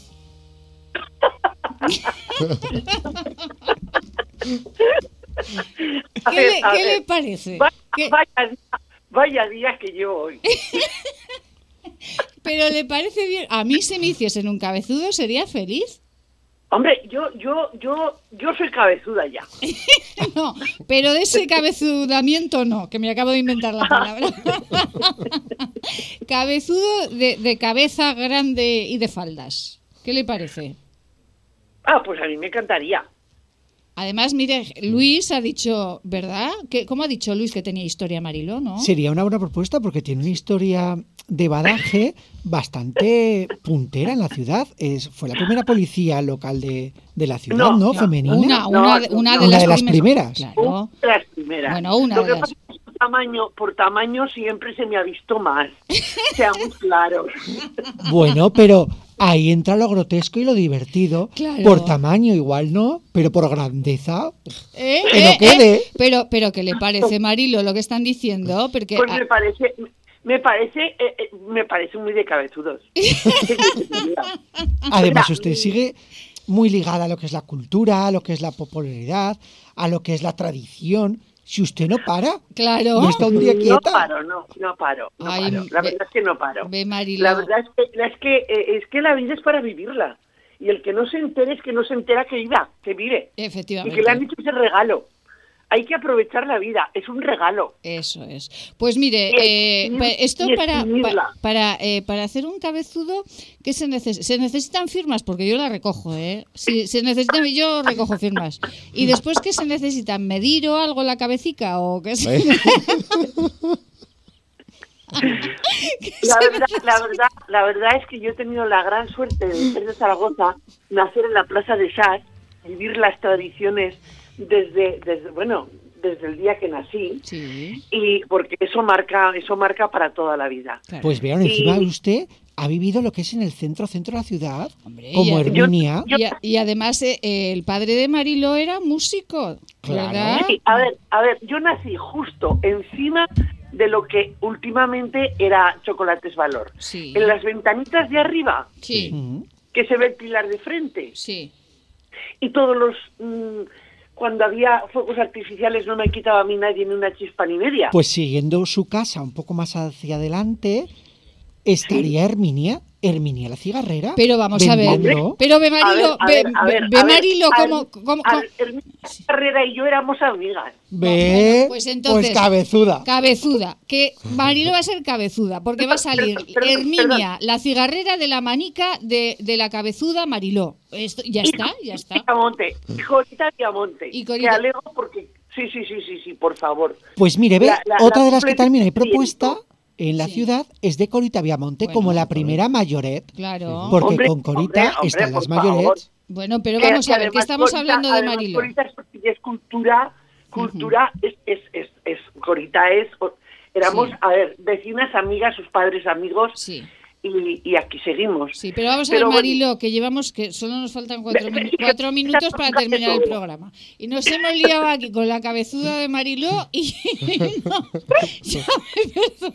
Speaker 2: [LAUGHS] ¿Qué,
Speaker 15: ver,
Speaker 2: le, qué parece?
Speaker 15: Vaya,
Speaker 2: ¿Qué-
Speaker 15: vaya, vaya día que yo hoy. [LAUGHS]
Speaker 2: Pero le parece bien. A mí si me hiciesen un cabezudo sería feliz.
Speaker 15: Hombre, yo, yo, yo, yo soy cabezuda ya. [LAUGHS]
Speaker 2: No, pero de ese cabezudamiento no, que me acabo de inventar la palabra. [LAUGHS] Cabezudo de, de cabeza grande y de faldas. ¿Qué le parece?
Speaker 15: Ah, pues a mí me encantaría.
Speaker 2: Además, mire, Luis ha dicho, ¿verdad? ¿Qué- ¿Cómo ha dicho Luis que tenía historia Mariló, no?
Speaker 7: Sería una buena propuesta porque tiene una historia de badaje bastante puntera en la ciudad. Es, fue la primera policía local de, de la ciudad, ¿no?
Speaker 2: No,
Speaker 7: Femenina.
Speaker 2: Una, una, de- una de
Speaker 7: Una
Speaker 2: las,
Speaker 7: de las
Speaker 2: primeras.
Speaker 7: primeras.
Speaker 2: Claro.
Speaker 15: De las primeras.
Speaker 2: Bueno, una
Speaker 15: Lo
Speaker 2: de
Speaker 15: que
Speaker 2: las-
Speaker 15: pasa es que por tamaño, por tamaño siempre se me ha visto más. [LAUGHS] Seamos claros.
Speaker 7: Bueno, pero ahí entra lo grotesco y lo divertido.
Speaker 2: Claro.
Speaker 7: Por tamaño igual no, pero por grandeza.
Speaker 2: ¿Eh?
Speaker 7: Que no
Speaker 2: ¿Eh?
Speaker 7: quede.
Speaker 2: ¿Eh? Pero, pero ¿qué le parece, Marilo, lo que están diciendo? Porque
Speaker 15: Pues me parece, me parece, eh, eh, me parece muy de cabezudos. [LAUGHS]
Speaker 7: Además, usted sigue muy ligada a lo que es la cultura, a lo que es la popularidad, a lo que es la tradición. Si usted no para,
Speaker 2: claro.
Speaker 7: no está un día
Speaker 15: No
Speaker 7: quieta.
Speaker 15: paro, no, no paro. no
Speaker 2: Ay,
Speaker 15: paro. La
Speaker 2: ve-
Speaker 15: verdad es que no paro.
Speaker 2: ve.
Speaker 15: La verdad es que, la- es que, eh, es que la vida es para vivirla. Y el que no se entere es que no se entera que viva, que vive. Y
Speaker 2: Efectivamente.
Speaker 15: que le han hecho ese regalo. Hay que aprovechar la vida, es un regalo.
Speaker 2: Eso es. Pues mire, eh, esto para,
Speaker 15: exprimirla.
Speaker 2: pa- para, eh, para hacer un cabezudo, ¿qué se necesita? Se necesitan firmas, porque yo las recojo, ¿eh? Si se necesitan, yo recojo firmas. Y después, ¿qué se necesitan? ¿Medir o algo la cabecica? ¿O qué se [LAUGHS]
Speaker 15: La verdad, la verdad, la verdad es que yo he tenido la gran suerte de ser de Zaragoza, nacer en la Plaza de Sas, vivir las tradiciones desde, desde bueno, desde el día que nací, y porque eso marca, eso marca para toda la vida.
Speaker 7: Pues vean, encima
Speaker 15: Y-
Speaker 7: usted ha vivido lo que es en el centro, centro de la ciudad, como Herminia.
Speaker 2: Y, además, eh, el padre de Marilo era músico, ¿verdad?
Speaker 15: Sí, a ver, a ver, yo nací justo encima de lo que últimamente era Chocolates Valor.
Speaker 2: Sí.
Speaker 15: En las ventanitas de arriba,
Speaker 2: Sí.
Speaker 15: que se ve el pilar de frente.
Speaker 2: Sí.
Speaker 15: Y todos los... mm, cuando había fuegos artificiales no me quitaba a mí nadie ni una chispa ni media.
Speaker 7: Pues siguiendo su casa un poco más hacia adelante, estaría Herminia, Herminia la cigarrera.
Speaker 2: Pero vamos a ver, pero ve Marilo,
Speaker 15: A
Speaker 2: ve,
Speaker 15: ver, a
Speaker 2: ve-
Speaker 15: ver,
Speaker 2: ve
Speaker 15: a ver,
Speaker 2: Marilo
Speaker 15: a ver,
Speaker 2: cómo, cómo- cómo-
Speaker 15: ver, Hermina Carrera y yo éramos amigas.
Speaker 7: Ve,
Speaker 2: pues entonces-
Speaker 7: cabezuda.
Speaker 2: Cabezuda, que Marilo va a ser cabezuda, porque va a salir Herminia, la cigarrera de la manica de, de la cabezuda Mariló. Esto, ya está, ya está.
Speaker 15: Diamonte, y Corita Diamonte.
Speaker 2: Y
Speaker 15: Te
Speaker 2: Corita-
Speaker 15: alego porque... Sí, sí, sí, sí, sí, por favor.
Speaker 7: Pues mire, ve,
Speaker 15: La- la-
Speaker 7: otra
Speaker 15: la
Speaker 7: de las que también hay propuesta en la ciudad es de Corita Viamonte, como la primera mayoret.
Speaker 2: Claro.
Speaker 7: Porque
Speaker 15: Hombre,
Speaker 7: con Corita
Speaker 15: hombre, hombre,
Speaker 7: están las mayorets.
Speaker 2: Bueno, pero vamos
Speaker 15: que
Speaker 2: a ver, que estamos
Speaker 15: Corita-
Speaker 2: hablando de Marilo.
Speaker 15: Corita es, es cultura, cultura es, es, es, es- Corita es, éramos,
Speaker 2: Sí.
Speaker 15: a ver, vecinas, amigas, sus padres amigos,
Speaker 2: Sí.
Speaker 15: Y, y aquí seguimos.
Speaker 2: Sí, pero vamos a
Speaker 15: Pero
Speaker 2: ver,
Speaker 15: bueno,
Speaker 2: Marilo, que llevamos, que solo nos faltan cuatro, minu- minutos para terminar el programa. Y nos hemos liado aquí con la cabezuda de Mariló y no, [LAUGHS] ya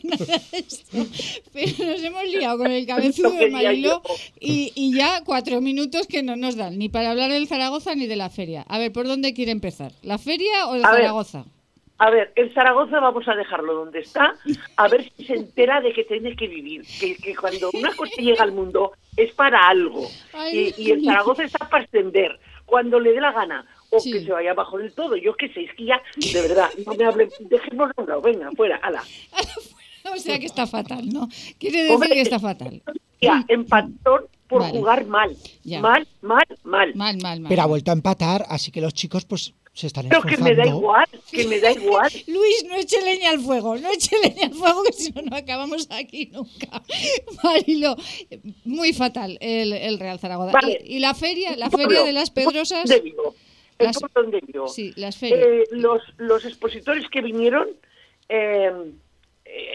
Speaker 2: me esto, pero nos hemos liado con el cabezudo de Mariló y, y ya cuatro minutos que no nos dan, ni para hablar del Zaragoza ni de la feria. A ver, ¿por dónde quiere empezar? ¿La feria o el
Speaker 15: A ver. A ver, en Zaragoza vamos a dejarlo donde está, a ver si se entera de que tiene que vivir, que, que cuando una cosa llega al mundo es para algo.
Speaker 2: Ay,
Speaker 15: y, y en Zaragoza está para extender, cuando le dé la gana, o
Speaker 2: Sí.
Speaker 15: que se vaya abajo del todo. Yo qué sé, es que ya, de verdad, no me hablen, dejémoslo a un lado, venga, fuera, ala. [LAUGHS]
Speaker 2: O sea que está fatal, ¿no? Quiere decir
Speaker 15: Hombre,
Speaker 2: que está fatal.
Speaker 15: Ya, empatón por
Speaker 2: Vale.
Speaker 15: jugar mal,
Speaker 2: Ya.
Speaker 15: mal, mal, mal.
Speaker 2: Mal, mal, mal.
Speaker 7: Pero ha vuelto a empatar, así que los chicos pues se están
Speaker 15: Pero que me da igual, que me da igual. [LAUGHS]
Speaker 2: Luis, no eche leña al fuego, no eche leña al fuego, que si no, no acabamos aquí nunca. [LAUGHS] Marilo, muy fatal el, el Real Zaragoza.
Speaker 15: Vale.
Speaker 2: Y, y la feria, la feria de las Pedrosas.
Speaker 15: donde vivo, el
Speaker 2: Las-
Speaker 15: pueblo donde vivo.
Speaker 2: Sí, las ferias.
Speaker 15: Eh, los, los expositores que vinieron, eh,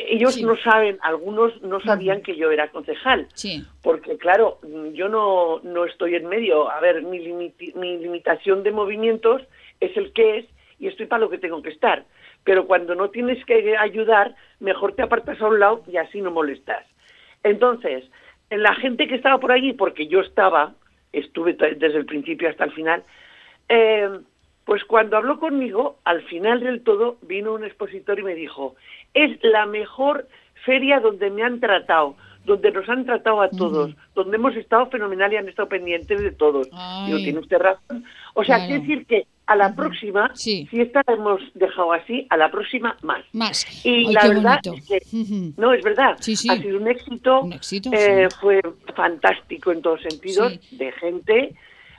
Speaker 15: ellos
Speaker 2: Sí.
Speaker 15: no saben, algunos no sabían que yo era concejal,
Speaker 2: Sí,
Speaker 15: porque claro, mm, yo no, no estoy en medio. A ver, mi, limiti- mi limitación de movimientos es el que es y estoy para lo que tengo que estar. Pero cuando no tienes que ayudar, mejor te apartas a un lado y así no molestas. Entonces, la gente que estaba por allí, porque yo estaba, estuve desde el principio hasta el final, eh, pues cuando habló conmigo, al final del todo, vino un expositor y me dijo, es la mejor feria donde me han tratado, donde nos han tratado a todos, donde hemos estado fenomenal y han estado pendientes de todos. Digo,
Speaker 2: Ay.
Speaker 15: tiene usted razón. O sea, quiere decir que a la próxima, si esta la hemos dejado así, a la próxima más.
Speaker 2: más.
Speaker 15: Y
Speaker 2: Ay,
Speaker 15: la verdad
Speaker 2: bonito.
Speaker 15: es que, no, es verdad,
Speaker 2: Sí, sí.
Speaker 15: ha sido un éxito,
Speaker 2: Un éxito,
Speaker 15: eh, fue fantástico en todos sentidos, de gente,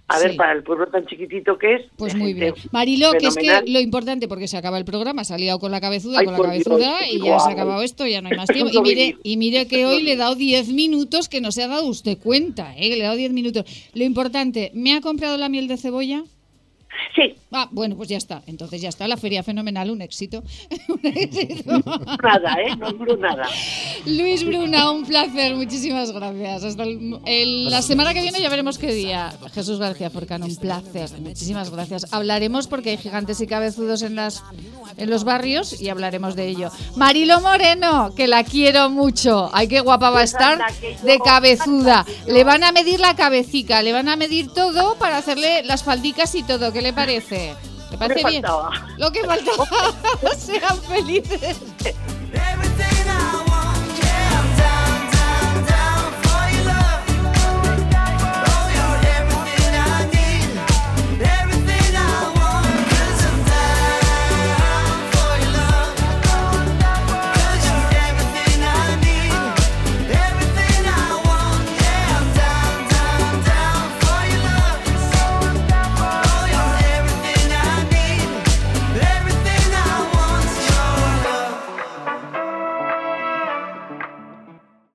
Speaker 15: A ver, para el pueblo tan chiquitito que es.
Speaker 2: Pues muy bien. Marilo, que es que lo importante, porque se acaba el programa, se ha liado con la cabezuda,
Speaker 15: Ay,
Speaker 2: con la
Speaker 15: Dios,
Speaker 2: cabezuda, y ya se ha acabado esto, ya no hay más tiempo. Y mire, y mire que hoy le he dado 10 minutos que no se ha dado usted cuenta, ¿eh? le he dado 10 minutos. Lo importante, ¿me ha comprado la miel de cebolla?
Speaker 15: Sí.
Speaker 2: Ah, bueno, pues ya está. Entonces ya está, la feria fenomenal, un éxito. [LAUGHS] Un éxito.
Speaker 15: Nada, ¿eh? No nada.
Speaker 2: Luis Bruna, un placer, muchísimas gracias. Hasta el- el- la semana que viene ya veremos qué día. Jesús García Forcano, un placer, muchísimas gracias. Hablaremos porque hay gigantes y cabezudos en las en los barrios y hablaremos de ello. Marilo Moreno, que la quiero mucho. Ay, qué guapa va a estar de cabezuda. Le van a medir la cabecita, le van a medir todo para hacerle las faldicas y todo. ¿Qué le parece? ¿Le parece bien? Lo que faltaba. [LAUGHS] Sean felices.